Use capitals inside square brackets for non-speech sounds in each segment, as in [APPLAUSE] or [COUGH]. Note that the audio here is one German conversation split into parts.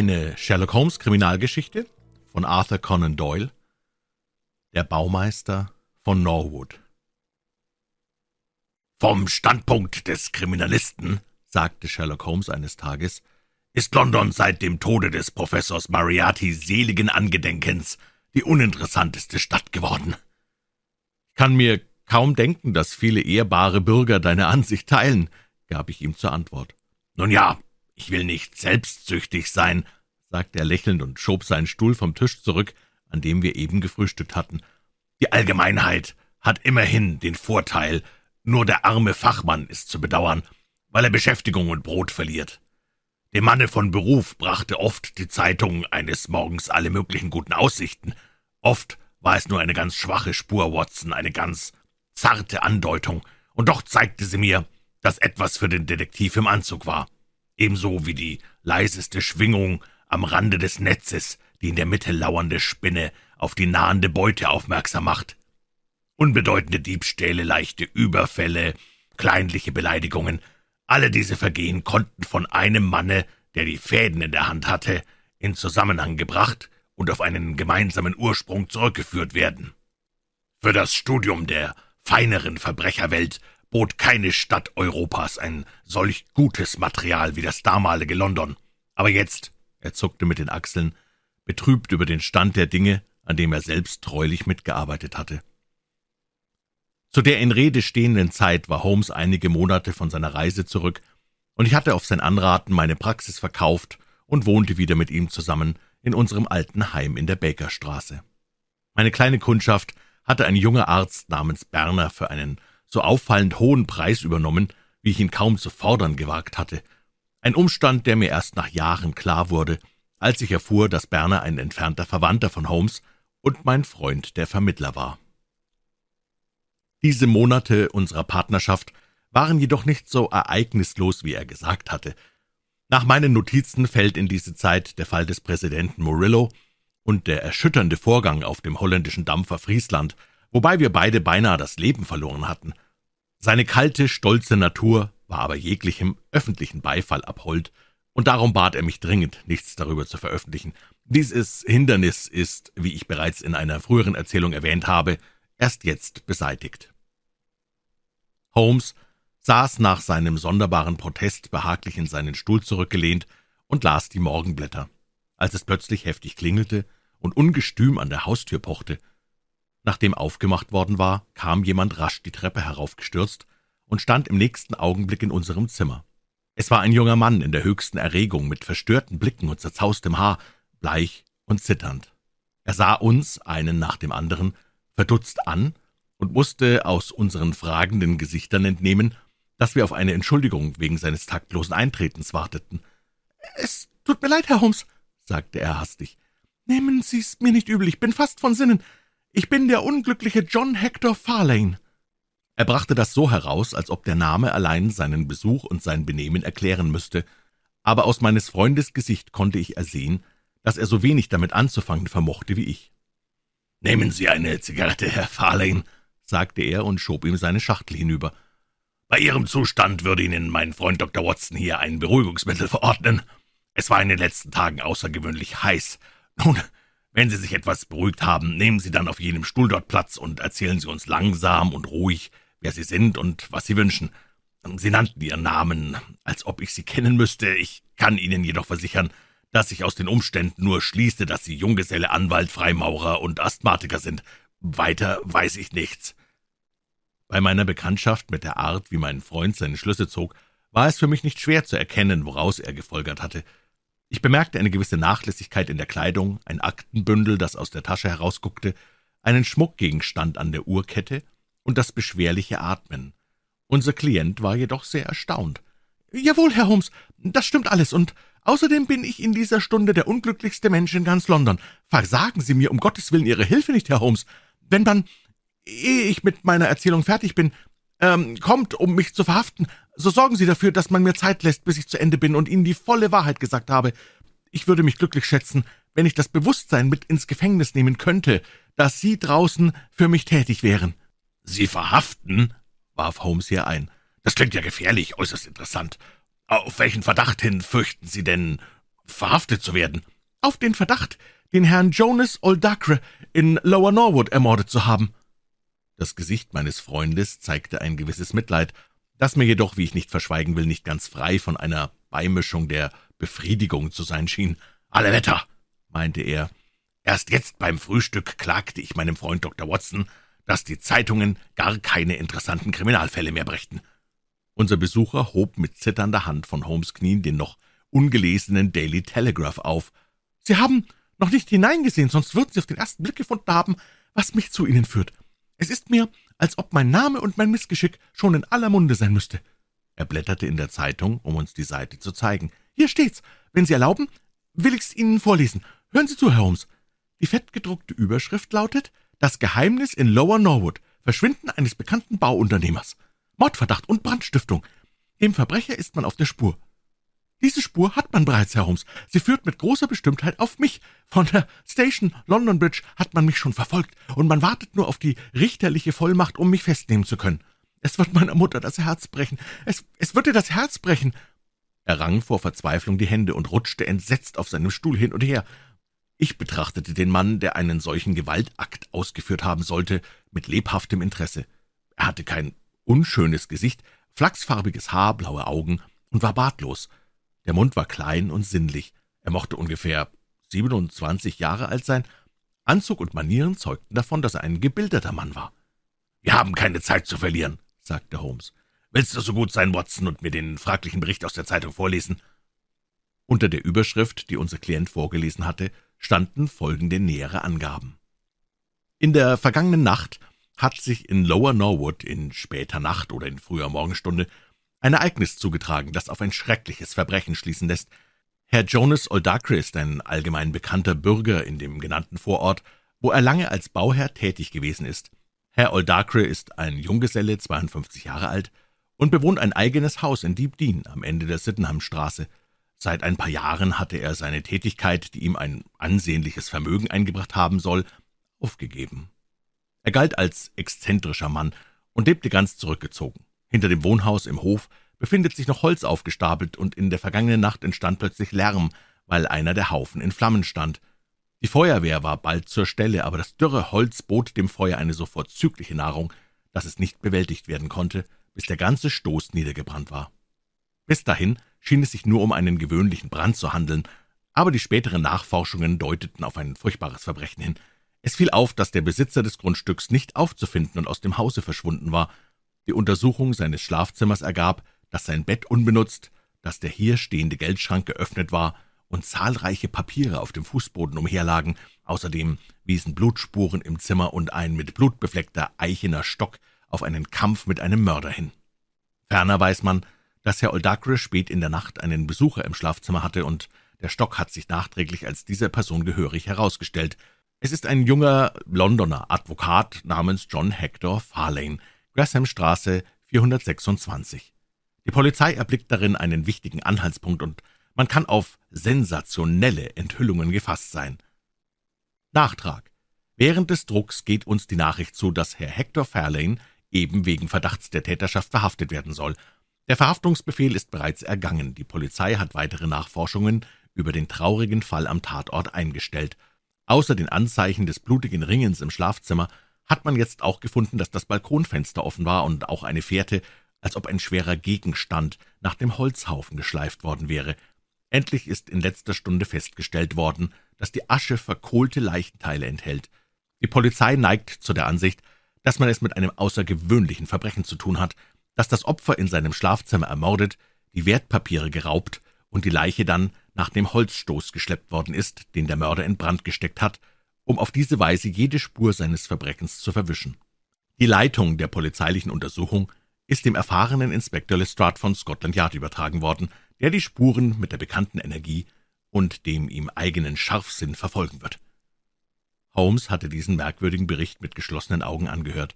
Eine Sherlock Holmes Kriminalgeschichte von Arthur Conan Doyle Der Baumeister von Norwood Vom Standpunkt des Kriminalisten, sagte Sherlock Holmes eines Tages, ist London seit dem Tode des Professors Moriarty seligen Angedenkens die uninteressanteste Stadt geworden. Ich kann mir kaum denken, dass viele ehrbare Bürger deine Ansicht teilen, gab ich ihm zur Antwort. Nun ja, ich will nicht selbstsüchtig sein, sagte er lächelnd und schob seinen Stuhl vom Tisch zurück, an dem wir eben gefrühstückt hatten. Die Allgemeinheit hat immerhin den Vorteil, nur der arme Fachmann ist zu bedauern, weil er Beschäftigung und Brot verliert. Dem Manne von Beruf brachte oft die Zeitung eines Morgens alle möglichen guten Aussichten. Oft war es nur eine ganz schwache Spur, Watson, eine ganz zarte Andeutung, und doch zeigte sie mir, dass etwas für den Detektiv im Anzug war. Ebenso wie die leiseste Schwingung am Rande des Netzes, die in der Mitte lauernde Spinne auf die nahende Beute aufmerksam macht. Unbedeutende Diebstähle, leichte Überfälle, kleinliche Beleidigungen, alle diese Vergehen konnten von einem Manne, der die Fäden in der Hand hatte, in Zusammenhang gebracht und auf einen gemeinsamen Ursprung zurückgeführt werden. Für das Studium der feineren Verbrecherwelt bot keine Stadt Europas ein solch gutes Material wie das damalige London. Aber jetzt, er zuckte mit den Achseln, betrübt über den Stand der Dinge, an dem er selbst treulich mitgearbeitet hatte. Zu der in Rede stehenden Zeit war Holmes einige Monate von seiner Reise zurück, und ich hatte auf sein Anraten meine Praxis verkauft und wohnte wieder mit ihm zusammen in unserem alten Heim in der Bakerstraße. Meine kleine Kundschaft hatte ein junger Arzt namens Berner für einen so auffallend hohen Preis übernommen, wie ich ihn kaum zu fordern gewagt hatte. Ein Umstand, der mir erst nach Jahren klar wurde, als ich erfuhr, dass Berner ein entfernter Verwandter von Holmes und mein Freund der Vermittler war. Diese Monate unserer Partnerschaft waren jedoch nicht so ereignislos, wie er gesagt hatte. Nach meinen Notizen fällt in diese Zeit der Fall des Präsidenten Murillo und der erschütternde Vorgang auf dem holländischen Dampfer Friesland, wobei wir beide beinahe das Leben verloren hatten. Seine kalte, stolze Natur war aber jeglichem öffentlichen Beifall abhold, und darum bat er mich dringend, nichts darüber zu veröffentlichen. Dieses Hindernis ist, wie ich bereits in einer früheren Erzählung erwähnt habe, erst jetzt beseitigt. Holmes saß nach seinem sonderbaren Protest behaglich in seinen Stuhl zurückgelehnt und las die Morgenblätter, als es plötzlich heftig klingelte und ungestüm an der Haustür pochte. Nachdem aufgemacht worden war, kam jemand rasch die Treppe heraufgestürzt und stand im nächsten Augenblick in unserem Zimmer. Es war ein junger Mann in der höchsten Erregung, mit verstörten Blicken und zerzaustem Haar, bleich und zitternd. Er sah uns, einen nach dem anderen, verdutzt an und musste aus unseren fragenden Gesichtern entnehmen, dass wir auf eine Entschuldigung wegen seines taktlosen Eintretens warteten. »Es tut mir leid, Herr Holmes«, sagte er hastig. »Nehmen Sie's mir nicht übel, ich bin fast von Sinnen. Ich bin der unglückliche John Hector Farlane.« Er brachte das so heraus, als ob der Name allein seinen Besuch und sein Benehmen erklären müsste, aber aus meines Freundes Gesicht konnte ich ersehen, dass er so wenig damit anzufangen vermochte wie ich. »Nehmen Sie eine Zigarette, Herr Farlane«, sagte er und schob ihm seine Schachtel hinüber. Bei Ihrem Zustand würde Ihnen mein Freund Dr. Watson hier ein Beruhigungsmittel verordnen. Es war in den letzten Tagen außergewöhnlich heiß. Nun, wenn Sie sich etwas beruhigt haben, nehmen Sie dann auf jenem Stuhl dort Platz und erzählen Sie uns langsam und ruhig, wer Sie sind und was Sie wünschen. Sie nannten Ihren Namen, als ob ich Sie kennen müsste. Ich kann Ihnen jedoch versichern, dass ich aus den Umständen nur schließe, dass Sie Junggeselle, Anwalt, Freimaurer und Asthmatiker sind. Weiter weiß ich nichts. Bei meiner Bekanntschaft mit der Art, wie mein Freund seine Schlüsse zog, war es für mich nicht schwer zu erkennen, woraus er gefolgert hatte. Ich bemerkte eine gewisse Nachlässigkeit in der Kleidung, ein Aktenbündel, das aus der Tasche herausguckte, einen Schmuckgegenstand an der Uhrkette und das beschwerliche Atmen. Unser Klient war jedoch sehr erstaunt. »Jawohl, Herr Holmes, das stimmt alles, und außerdem bin ich in dieser Stunde der unglücklichste Mensch in ganz London. Versagen Sie mir um Gottes Willen Ihre Hilfe nicht, Herr Holmes. Wenn man ehe ich mit meiner Erzählung fertig bin, ähm, kommt, um mich zu verhaften, so sorgen Sie dafür, dass man mir Zeit lässt, bis ich zu Ende bin und Ihnen die volle Wahrheit gesagt habe. Ich würde mich glücklich schätzen, wenn ich das Bewusstsein mit ins Gefängnis nehmen könnte, dass Sie draußen für mich tätig wären.« »Sie verhaften?« warf Holmes hier ein. »Das klingt ja gefährlich, äußerst interessant. Auf welchen Verdacht hin fürchten Sie denn verhaftet zu werden. Auf den Verdacht, den Herrn Jonas Oldacre in Lower Norwood ermordet zu haben. Das Gesicht meines Freundes zeigte ein gewisses Mitleid, das mir jedoch, wie ich nicht verschweigen will, nicht ganz frei von einer Beimischung der Befriedigung zu sein schien. Alle Wetter, meinte er. Erst jetzt beim Frühstück klagte ich meinem Freund Dr. Watson, dass die Zeitungen gar keine interessanten Kriminalfälle mehr brächten. Unser Besucher hob mit zitternder Hand von Holmes Knien den noch ungelesenen Daily Telegraph auf. »Sie haben noch nicht hineingesehen, sonst würden Sie auf den ersten Blick gefunden haben, was mich zu Ihnen führt. Es ist mir, als ob mein Name und mein Missgeschick schon in aller Munde sein müsste.« Er blätterte in der Zeitung, um uns die Seite zu zeigen. »Hier steht's. Wenn Sie erlauben, will ich's Ihnen vorlesen. Hören Sie zu, Herr Holmes. Die fettgedruckte Überschrift lautet »Das Geheimnis in Lower Norwood. Verschwinden eines bekannten Bauunternehmers. Mordverdacht und Brandstiftung. Dem Verbrecher ist man auf der Spur. Diese Spur hat man bereits, Herr Holmes. Sie führt mit großer Bestimmtheit auf mich. Von der Station London Bridge hat man mich schon verfolgt, und man wartet nur auf die richterliche Vollmacht, um mich festnehmen zu können. Es wird meiner Mutter das Herz brechen. Es, es wird ihr das Herz brechen. Er rang vor Verzweiflung die Hände und rutschte entsetzt auf seinem Stuhl hin und her. Ich betrachtete den Mann, der einen solchen Gewaltakt ausgeführt haben sollte, mit lebhaftem Interesse. Er hatte kein unschönes Gesicht, flachsfarbiges Haar, blaue Augen und war bartlos. Der Mund war klein und sinnlich. Er mochte ungefähr 27 Jahre alt sein. Anzug und Manieren zeugten davon, dass er ein gebildeter Mann war. »Wir haben keine Zeit zu verlieren«, sagte Holmes. »Willst du so gut sein, Watson, und mir den fraglichen Bericht aus der Zeitung vorlesen?« Unter der Überschrift, die unser Klient vorgelesen hatte, standen folgende nähere Angaben. In der vergangenen Nacht hat sich in Lower Norwood in später Nacht oder in früher Morgenstunde ein Ereignis zugetragen, das auf ein schreckliches Verbrechen schließen lässt. Herr Jonas Oldacre ist ein allgemein bekannter Bürger in dem genannten Vorort, wo er lange als Bauherr tätig gewesen ist. Herr Oldacre ist ein Junggeselle, 52 Jahre alt, und bewohnt ein eigenes Haus in Deep Dean am Ende der Sydenhamstraße. Seit ein paar Jahren hatte er seine Tätigkeit, die ihm ein ansehnliches Vermögen eingebracht haben soll, aufgegeben. Er galt als exzentrischer Mann und lebte ganz zurückgezogen. Hinter dem Wohnhaus im Hof befindet sich noch Holz aufgestapelt, und in der vergangenen Nacht entstand plötzlich Lärm, weil einer der Haufen in Flammen stand. Die Feuerwehr war bald zur Stelle, aber das dürre Holz bot dem Feuer eine so vorzügliche Nahrung, dass es nicht bewältigt werden konnte, bis der ganze Stoß niedergebrannt war. Bis dahin schien es sich nur um einen gewöhnlichen Brand zu handeln, aber die späteren Nachforschungen deuteten auf ein furchtbares Verbrechen hin. Es fiel auf, dass der Besitzer des Grundstücks nicht aufzufinden und aus dem Hause verschwunden war, die Untersuchung seines Schlafzimmers ergab, dass sein Bett unbenutzt, dass der hier stehende Geldschrank geöffnet war und zahlreiche Papiere auf dem Fußboden umherlagen. Außerdem wiesen Blutspuren im Zimmer und ein mit Blut befleckter eichener Stock auf einen Kampf mit einem Mörder hin. Ferner weiß man, dass Herr Oldacre spät in der Nacht einen Besucher im Schlafzimmer hatte, und der Stock hat sich nachträglich als dieser Person gehörig herausgestellt. Es ist ein junger Londoner Advokat namens John Hector Farlane, Grahamstraße 426. Die Polizei erblickt darin einen wichtigen Anhaltspunkt und man kann auf sensationelle Enthüllungen gefasst sein. Nachtrag. Während des Drucks geht uns die Nachricht zu, dass Herr Hector Fairlane eben wegen Verdachts der Täterschaft verhaftet werden soll. Der Verhaftungsbefehl ist bereits ergangen. Die Polizei hat weitere Nachforschungen über den traurigen Fall am Tatort eingestellt. Außer den Anzeichen des blutigen Ringens im Schlafzimmer hat man jetzt auch gefunden, dass das Balkonfenster offen war und auch eine Fährte, als ob ein schwerer Gegenstand nach dem Holzhaufen geschleift worden wäre. Endlich ist in letzter Stunde festgestellt worden, dass die Asche verkohlte Leichenteile enthält. Die Polizei neigt zu der Ansicht, dass man es mit einem außergewöhnlichen Verbrechen zu tun hat, dass das Opfer in seinem Schlafzimmer ermordet, die Wertpapiere geraubt und die Leiche dann nach dem Holzstoß geschleppt worden ist, den der Mörder in Brand gesteckt hat, um auf diese Weise jede Spur seines Verbrechens zu verwischen. Die Leitung der polizeilichen Untersuchung ist dem erfahrenen Inspektor Lestrade von Scotland Yard übertragen worden, der die Spuren mit der bekannten Energie und dem ihm eigenen Scharfsinn verfolgen wird. Holmes hatte diesen merkwürdigen Bericht mit geschlossenen Augen angehört.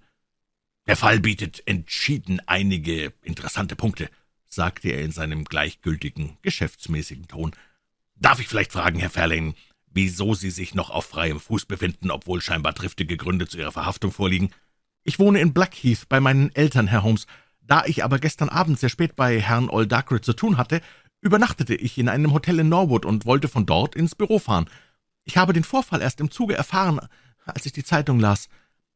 »Der Fall bietet entschieden einige interessante Punkte«, sagte er in seinem gleichgültigen, geschäftsmäßigen Ton. »Darf ich vielleicht fragen, Herr Fairlane, wieso Sie sich noch auf freiem Fuß befinden, obwohl scheinbar triftige Gründe zu Ihrer Verhaftung vorliegen. Ich wohne in Blackheath bei meinen Eltern, Herr Holmes. Da ich aber gestern Abend sehr spät bei Herrn Oldacre zu tun hatte, übernachtete ich in einem Hotel in Norwood und wollte von dort ins Büro fahren. Ich habe den Vorfall erst im Zuge erfahren, als ich die Zeitung las.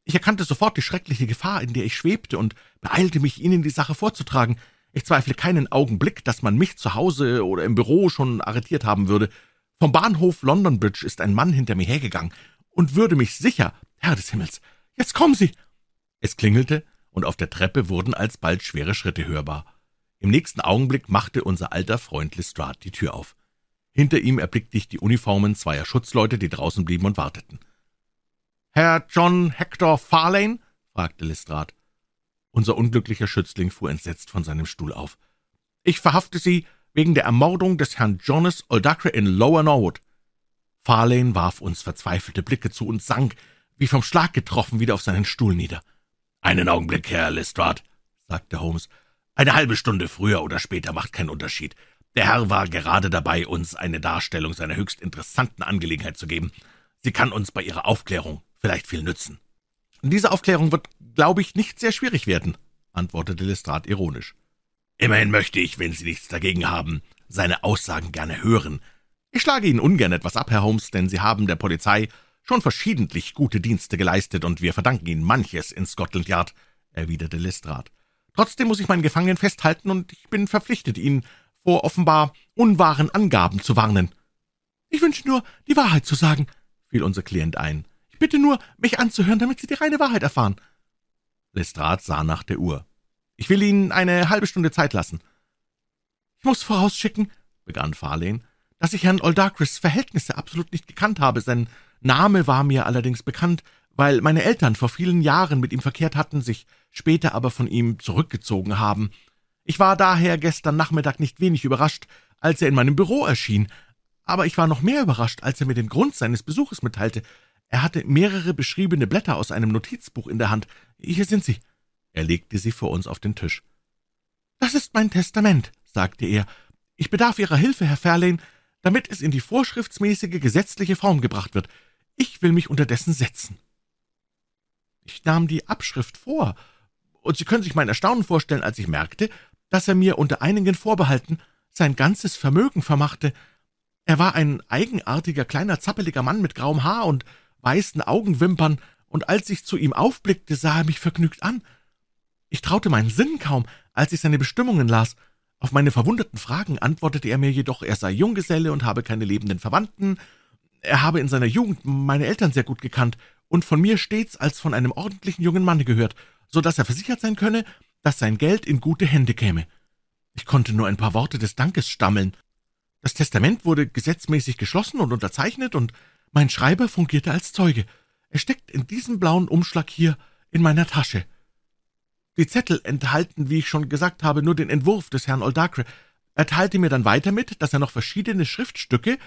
Ich erkannte sofort die schreckliche Gefahr, in der ich schwebte, und beeilte mich, Ihnen die Sache vorzutragen. Ich zweifle keinen Augenblick, dass man mich zu Hause oder im Büro schon arretiert haben würde. Vom Bahnhof London Bridge ist ein Mann hinter mir hergegangen und würde mich sicher, Herr des Himmels, jetzt kommen Sie! Es klingelte, und auf der Treppe wurden alsbald schwere Schritte hörbar. Im nächsten Augenblick machte unser alter Freund Lestrade die Tür auf. Hinter ihm erblickte ich die Uniformen zweier Schutzleute, die draußen blieben und warteten. »Herr John Hector Farlane?« fragte Lestrade. Unser unglücklicher Schützling fuhr entsetzt von seinem Stuhl auf. »Ich verhafte Sie wegen der Ermordung des Herrn Jonas Oldacre in Lower Norwood.« Farlane warf uns verzweifelte Blicke zu und sank, wie vom Schlag getroffen, wieder auf seinen Stuhl nieder. »Einen Augenblick, Herr Lestrade«, sagte Holmes. »Eine halbe Stunde früher oder später macht keinen Unterschied. Der Herr war gerade dabei, uns eine Darstellung seiner höchst interessanten Angelegenheit zu geben. Sie kann uns bei Ihrer Aufklärung vielleicht viel nützen.« »Diese Aufklärung wird, glaube ich, nicht sehr schwierig werden«, antwortete Lestrade ironisch. »Immerhin möchte ich, wenn Sie nichts dagegen haben, seine Aussagen gerne hören. Ich schlage Ihnen ungern etwas ab, Herr Holmes, denn Sie haben der Polizei schon verschiedentlich gute Dienste geleistet, und wir verdanken Ihnen manches in Scotland Yard«, erwiderte Lestrade. »Trotzdem muss ich meinen Gefangenen festhalten, und ich bin verpflichtet, ihn vor offenbar unwahren Angaben zu warnen.« »Ich wünsche nur, die Wahrheit zu sagen«, fiel unser Klient ein. »Ich bitte nur, mich anzuhören, damit Sie die reine Wahrheit erfahren.« Lestrade sah nach der Uhr. »Ich will Ihnen eine halbe Stunde Zeit lassen.« »Ich muss vorausschicken«, begann Farlane, »dass ich Herrn Oldacres Verhältnisse absolut nicht gekannt habe. Sein Name war mir allerdings bekannt, weil meine Eltern vor vielen Jahren mit ihm verkehrt hatten, sich später aber von ihm zurückgezogen haben. Ich war daher gestern Nachmittag nicht wenig überrascht, als er in meinem Büro erschien, aber ich war noch mehr überrascht, als er mir den Grund seines Besuches mitteilte. Er hatte mehrere beschriebene Blätter aus einem Notizbuch in der Hand. Hier sind sie. Er legte sie vor uns auf den Tisch. Das ist mein Testament, sagte er. Ich bedarf Ihrer Hilfe, Herr Fairlane, damit es in die vorschriftsmäßige gesetzliche Form gebracht wird. Ich will mich unterdessen setzen. Ich nahm die Abschrift vor, und Sie können sich mein Erstaunen vorstellen, als ich merkte, dass er mir unter einigen Vorbehalten sein ganzes Vermögen vermachte. Er war ein eigenartiger, kleiner, zappeliger Mann mit grauem Haar und weißen Augenwimpern, und als ich zu ihm aufblickte, sah er mich vergnügt an. Ich traute meinen Sinn kaum, als ich seine Bestimmungen las. Auf meine verwunderten Fragen antwortete er mir jedoch, er sei Junggeselle und habe keine lebenden Verwandten, er habe in seiner Jugend meine Eltern sehr gut gekannt und von mir stets als von einem ordentlichen jungen Manne gehört, so dass er versichert sein könne, dass sein Geld in gute Hände käme. Ich konnte nur ein paar Worte des Dankes stammeln. Das Testament wurde gesetzmäßig geschlossen und unterzeichnet, und mein Schreiber fungierte als Zeuge. Er steckt in diesem blauen Umschlag hier in meiner Tasche. Die Zettel enthalten, wie ich schon gesagt habe, nur den Entwurf des Herrn Oldacre. Er teilte mir dann weiter mit, dass er noch verschiedene Schriftstücke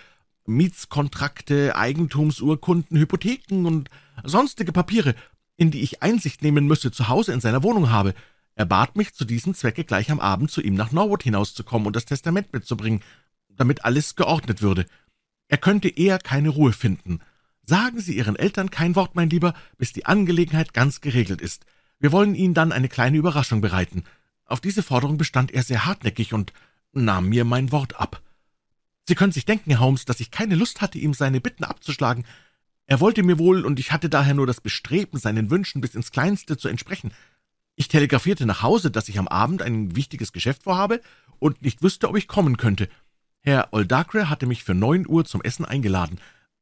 Mietskontrakte, Eigentumsurkunden, Hypotheken und sonstige Papiere, in die ich Einsicht nehmen müsse, zu Hause in seiner Wohnung habe. Er bat mich, zu diesem Zwecke gleich am Abend zu ihm nach Norwood hinauszukommen und das Testament mitzubringen, damit alles geordnet würde. Er könnte eher keine Ruhe finden. Sagen Sie Ihren Eltern kein Wort, mein Lieber, bis die Angelegenheit ganz geregelt ist. Wir wollen Ihnen dann eine kleine Überraschung bereiten. Auf diese Forderung bestand er sehr hartnäckig und nahm mir mein Wort ab. Sie können sich denken, Herr Holmes, dass ich keine Lust hatte, ihm seine Bitten abzuschlagen. Er wollte mir wohl, und ich hatte daher nur das Bestreben, seinen Wünschen bis ins Kleinste zu entsprechen. Ich telegrafierte nach Hause, dass ich am Abend ein wichtiges Geschäft vorhabe und nicht wüsste, ob ich kommen könnte. Herr Oldacre hatte mich für neun Uhr zum Essen eingeladen,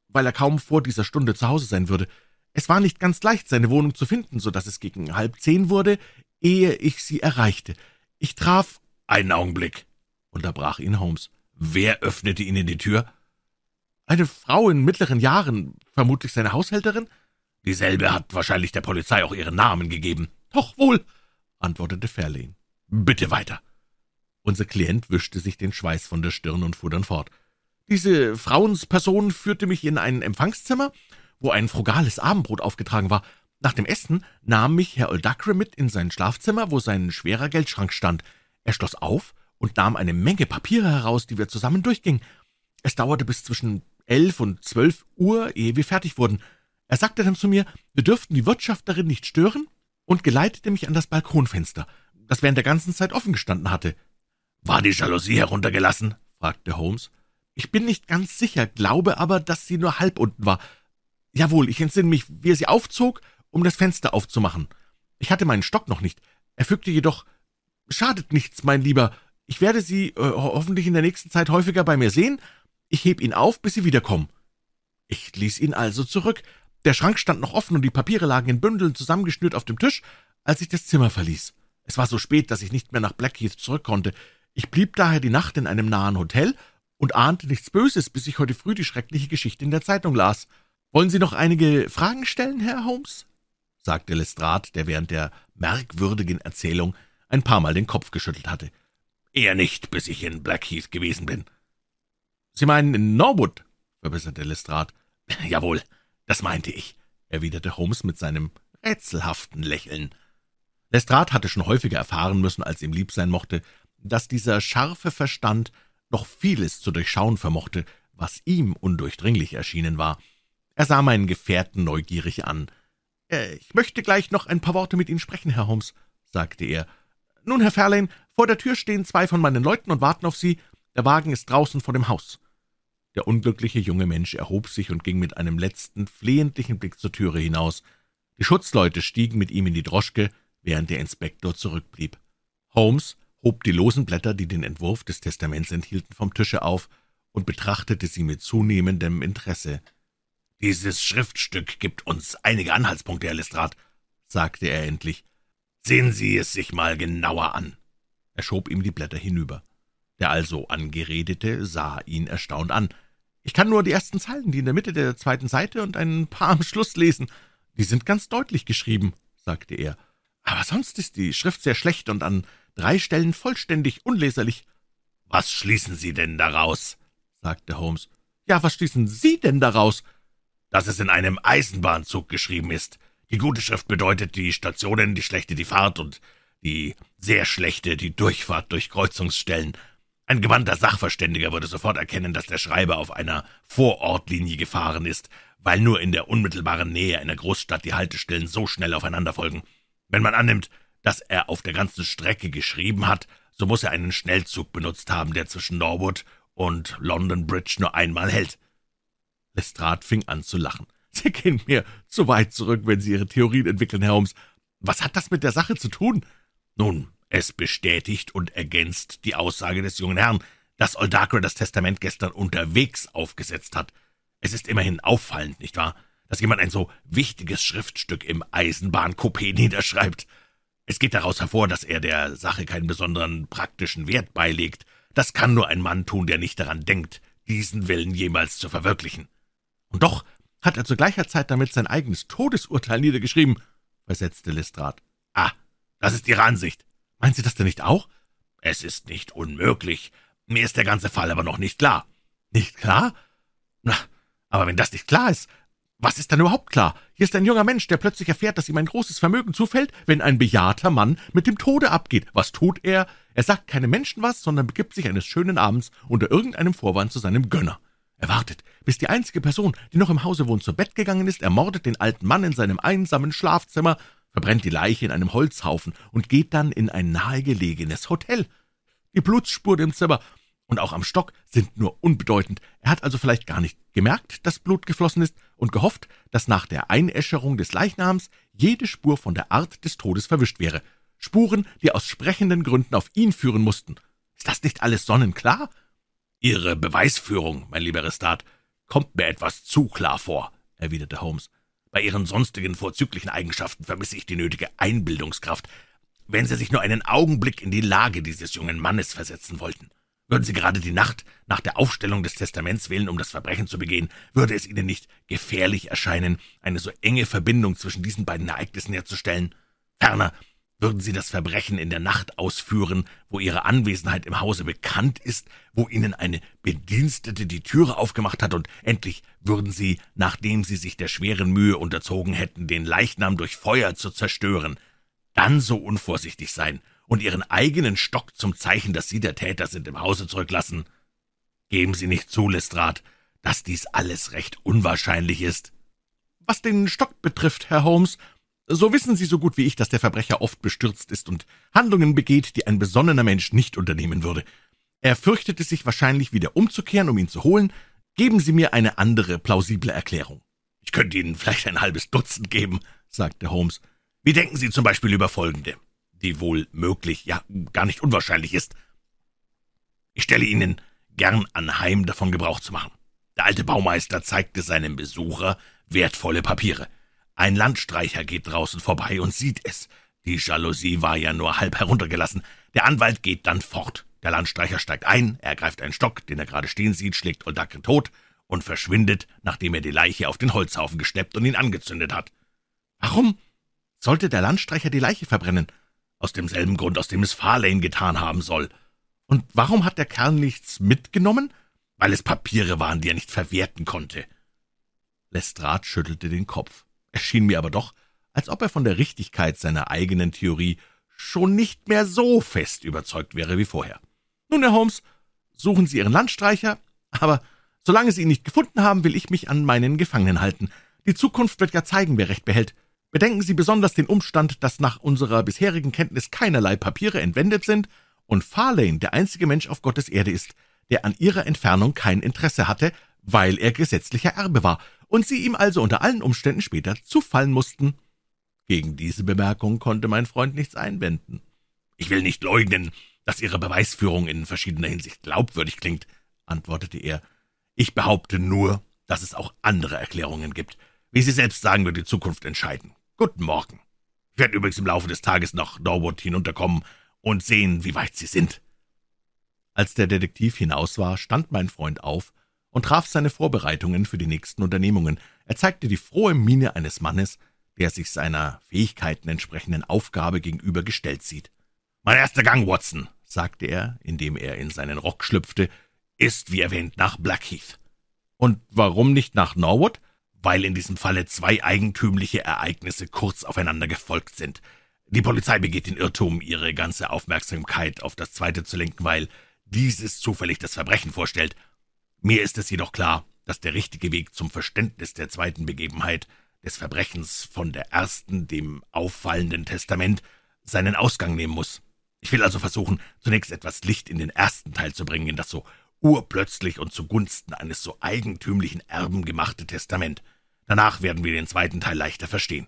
weil er kaum vor dieser Stunde zu Hause sein würde. Es war nicht ganz leicht, seine Wohnung zu finden, so dass es gegen halb zehn wurde, ehe ich sie erreichte. Ich traf einen Augenblick, unterbrach ihn Holmes. Wer öffnete Ihnen die Tür? Eine Frau in mittleren Jahren, vermutlich seine Haushälterin. Dieselbe hat wahrscheinlich der Polizei auch ihren Namen gegeben. Doch wohl, antwortete Fairlane. Bitte weiter. Unser Klient wischte sich den Schweiß von der Stirn und fuhr dann fort. Diese Frauensperson führte mich in ein Empfangszimmer, wo ein frugales Abendbrot aufgetragen war. Nach dem Essen nahm mich Herr Oldacre mit in sein Schlafzimmer, wo sein schwerer Geldschrank stand. Er schloss auf und nahm eine Menge Papiere heraus, die wir zusammen durchgingen. Es dauerte bis zwischen elf und zwölf Uhr, ehe wir fertig wurden. Er sagte dann zu mir, wir dürften die Wirtschafterin nicht stören und geleitete mich an das Balkonfenster, das während der ganzen Zeit offen gestanden hatte. »War die Jalousie heruntergelassen?« fragte Holmes. »Ich bin nicht ganz sicher, glaube aber, dass sie nur halb unten war. Jawohl, ich entsinne mich, wie er sie aufzog, um das Fenster aufzumachen. Ich hatte meinen Stock noch nicht. Er fügte jedoch, »Schadet nichts, mein Lieber. Ich werde Sie äh, hoffentlich in der nächsten Zeit häufiger bei mir sehen. Ich heb ihn auf, bis Sie wiederkommen.« Ich ließ ihn also zurück. Der Schrank stand noch offen und die Papiere lagen in Bündeln zusammengeschnürt auf dem Tisch, als ich das Zimmer verließ. Es war so spät, dass ich nicht mehr nach Blackheath zurück konnte. Ich blieb daher die Nacht in einem nahen Hotel und ahnte nichts Böses, bis ich heute früh die schreckliche Geschichte in der Zeitung las. Wollen Sie noch einige Fragen stellen, Herr Holmes? sagte Lestrade, der während der merkwürdigen Erzählung ein paar Mal den Kopf geschüttelt hatte. Eher nicht, bis ich in Blackheath gewesen bin. Sie meinen in Norwood? verbesserte Lestrade. [LAUGHS] Jawohl, das meinte ich, erwiderte Holmes mit seinem rätselhaften Lächeln. Lestrade hatte schon häufiger erfahren müssen, als ihm lieb sein mochte, dass dieser scharfe Verstand noch vieles zu durchschauen vermochte, was ihm undurchdringlich erschienen war. Er sah meinen Gefährten neugierig an. Äh, »Ich möchte gleich noch ein paar Worte mit Ihnen sprechen, Herr Holmes«, sagte er. »Nun, Herr Fairlane, vor der Tür stehen zwei von meinen Leuten und warten auf Sie. Der Wagen ist draußen vor dem Haus.« Der unglückliche junge Mensch erhob sich und ging mit einem letzten, flehentlichen Blick zur Türe hinaus. Die Schutzleute stiegen mit ihm in die Droschke, während der Inspektor zurückblieb. Holmes hob die losen Blätter, die den Entwurf des Testaments enthielten, vom Tische auf und betrachtete sie mit zunehmendem Interesse. »Dieses Schriftstück gibt uns einige Anhaltspunkte, Herr Lestrade«, sagte er endlich. »Sehen Sie es sich mal genauer an.« Er schob ihm die Blätter hinüber. Der also Angeredete sah ihn erstaunt an. »Ich kann nur die ersten Zeilen, die in der Mitte der zweiten Seite und ein paar am Schluss lesen. Die sind ganz deutlich geschrieben«, sagte er. »Aber sonst ist die Schrift sehr schlecht und an drei Stellen vollständig unleserlich.« »Was schließen Sie denn daraus?« sagte Holmes. »Ja, was schließen Sie denn daraus?« »Dass es in einem Eisenbahnzug geschrieben ist. Die gute Schrift bedeutet die Stationen, die schlechte die Fahrt und die sehr schlechte die Durchfahrt durch Kreuzungsstellen. Ein gewandter Sachverständiger würde sofort erkennen, dass der Schreiber auf einer Vorortlinie gefahren ist, weil nur in der unmittelbaren Nähe einer Großstadt die Haltestellen so schnell aufeinander folgen. Wenn man annimmt, dass er auf der ganzen Strecke geschrieben hat, so muss er einen Schnellzug benutzt haben, der zwischen Norwood und London Bridge nur einmal hält. Lestrade fing an zu lachen. »Sie gehen mir zu weit zurück, wenn Sie Ihre Theorien entwickeln, Herr Holmes. Was hat das mit der Sache zu tun?« »Nun, es bestätigt und ergänzt die Aussage des jungen Herrn, dass Oldacre das Testament gestern unterwegs aufgesetzt hat. Es ist immerhin auffallend, nicht wahr, dass jemand ein so wichtiges Schriftstück im Eisenbahncoupé niederschreibt. Es geht daraus hervor, dass er der Sache keinen besonderen praktischen Wert beilegt. Das kann nur ein Mann tun, der nicht daran denkt, diesen Willen jemals zu verwirklichen. Und doch hat er zu gleicher Zeit damit sein eigenes Todesurteil niedergeschrieben, versetzte Lestrade. Ah, das ist Ihre Ansicht. Meinen Sie das denn nicht auch? Es ist nicht unmöglich. Mir ist der ganze Fall aber noch nicht klar. Nicht klar? Na, aber wenn das nicht klar ist, was ist dann überhaupt klar? Hier ist ein junger Mensch, der plötzlich erfährt, dass ihm ein großes Vermögen zufällt, wenn ein bejahrter Mann mit dem Tode abgeht. Was tut er? Er sagt keinem Menschen was, sondern begibt sich eines schönen Abends unter irgendeinem Vorwand zu seinem Gönner. Er wartet, bis die einzige Person, die noch im Hause wohnt, zu Bett gegangen ist, ermordet den alten Mann in seinem einsamen Schlafzimmer, verbrennt die Leiche in einem Holzhaufen und geht dann in ein nahegelegenes Hotel. Die Blutsspuren im Zimmer und auch am Stock sind nur unbedeutend. Er hat also vielleicht gar nicht gemerkt, dass Blut geflossen ist und gehofft, dass nach der Einäscherung des Leichnams jede Spur von der Art des Todes verwischt wäre. Spuren, die aus sprechenden Gründen auf ihn führen mussten. Ist das nicht alles sonnenklar? »Ihre Beweisführung, mein lieber Restat, kommt mir etwas zu klar vor«, erwiderte Holmes. »Bei Ihren sonstigen vorzüglichen Eigenschaften vermisse ich die nötige Einbildungskraft. Wenn Sie sich nur einen Augenblick in die Lage dieses jungen Mannes versetzen wollten, würden Sie gerade die Nacht nach der Aufstellung des Testaments wählen, um das Verbrechen zu begehen, würde es Ihnen nicht gefährlich erscheinen, eine so enge Verbindung zwischen diesen beiden Ereignissen herzustellen? Ferner würden Sie das Verbrechen in der Nacht ausführen, wo Ihre Anwesenheit im Hause bekannt ist, wo Ihnen eine Bedienstete die Türe aufgemacht hat, und endlich würden Sie, nachdem Sie sich der schweren Mühe unterzogen hätten, den Leichnam durch Feuer zu zerstören, dann so unvorsichtig sein und Ihren eigenen Stock zum Zeichen, dass Sie der Täter sind, im Hause zurücklassen? Geben Sie nicht zu, Lestrade, dass dies alles recht unwahrscheinlich ist. Was den Stock betrifft, Herr Holmes, so wissen Sie so gut wie ich, dass der Verbrecher oft bestürzt ist und Handlungen begeht, die ein besonnener Mensch nicht unternehmen würde. Er fürchtete sich wahrscheinlich wieder umzukehren, um ihn zu holen. Geben Sie mir eine andere plausible Erklärung. Ich könnte Ihnen vielleicht ein halbes Dutzend geben, sagte Holmes. Wie denken Sie zum Beispiel über folgende, die wohl möglich, ja gar nicht unwahrscheinlich ist. Ich stelle Ihnen gern anheim, davon Gebrauch zu machen. Der alte Baumeister zeigte seinem Besucher wertvolle Papiere. Ein Landstreicher geht draußen vorbei und sieht es. Die Jalousie war ja nur halb heruntergelassen. Der Anwalt geht dann fort. Der Landstreicher steigt ein, er greift einen Stock, den er gerade stehen sieht, schlägt Oldacre tot und verschwindet, nachdem er die Leiche auf den Holzhaufen gesteppt und ihn angezündet hat. Warum sollte der Landstreicher die Leiche verbrennen? Aus demselben Grund, aus dem es Farlane getan haben soll. Und warum hat der Kerl nichts mitgenommen? Weil es Papiere waren, die er nicht verwerten konnte. Lestrade schüttelte den Kopf. Es schien mir aber doch, als ob er von der Richtigkeit seiner eigenen Theorie schon nicht mehr so fest überzeugt wäre wie vorher. Nun, Herr Holmes, suchen Sie Ihren Landstreicher, aber solange Sie ihn nicht gefunden haben, will ich mich an meinen Gefangenen halten. Die Zukunft wird ja zeigen, wer Recht behält. Bedenken Sie besonders den Umstand, dass nach unserer bisherigen Kenntnis keinerlei Papiere entwendet sind und Farlane der einzige Mensch auf Gottes Erde ist, der an ihrer Entfernung kein Interesse hatte, weil er gesetzlicher Erbe war und Sie ihm also unter allen Umständen später zufallen mussten. Gegen diese Bemerkung konnte mein Freund nichts einwenden. Ich will nicht leugnen, dass Ihre Beweisführung in verschiedener Hinsicht glaubwürdig klingt, antwortete er. Ich behaupte nur, dass es auch andere Erklärungen gibt. Wie Sie selbst sagen, wird die Zukunft entscheiden. Guten Morgen. Ich werde übrigens im Laufe des Tages nach Norwood hinunterkommen und sehen, wie weit Sie sind. Als der Detektiv hinaus war, stand mein Freund auf und traf seine Vorbereitungen für die nächsten Unternehmungen. Er zeigte die frohe Miene eines Mannes, der sich seiner Fähigkeiten entsprechenden Aufgabe gegenüber gestellt sieht. Mein erster Gang, Watson, sagte er, indem er in seinen Rock schlüpfte, ist, wie erwähnt, nach Blackheath. Und warum nicht nach Norwood? Weil in diesem Falle zwei eigentümliche Ereignisse kurz aufeinander gefolgt sind. Die Polizei begeht den Irrtum, ihre ganze Aufmerksamkeit auf das zweite zu lenken, weil dieses zufällig das Verbrechen vorstellt. Mir ist es jedoch klar, dass der richtige Weg zum Verständnis der zweiten Begebenheit, des Verbrechens von der ersten, dem auffallenden Testament, seinen Ausgang nehmen muss. Ich will also versuchen, zunächst etwas Licht in den ersten Teil zu bringen, in das so urplötzlich und zugunsten eines so eigentümlichen Erben gemachte Testament. Danach werden wir den zweiten Teil leichter verstehen.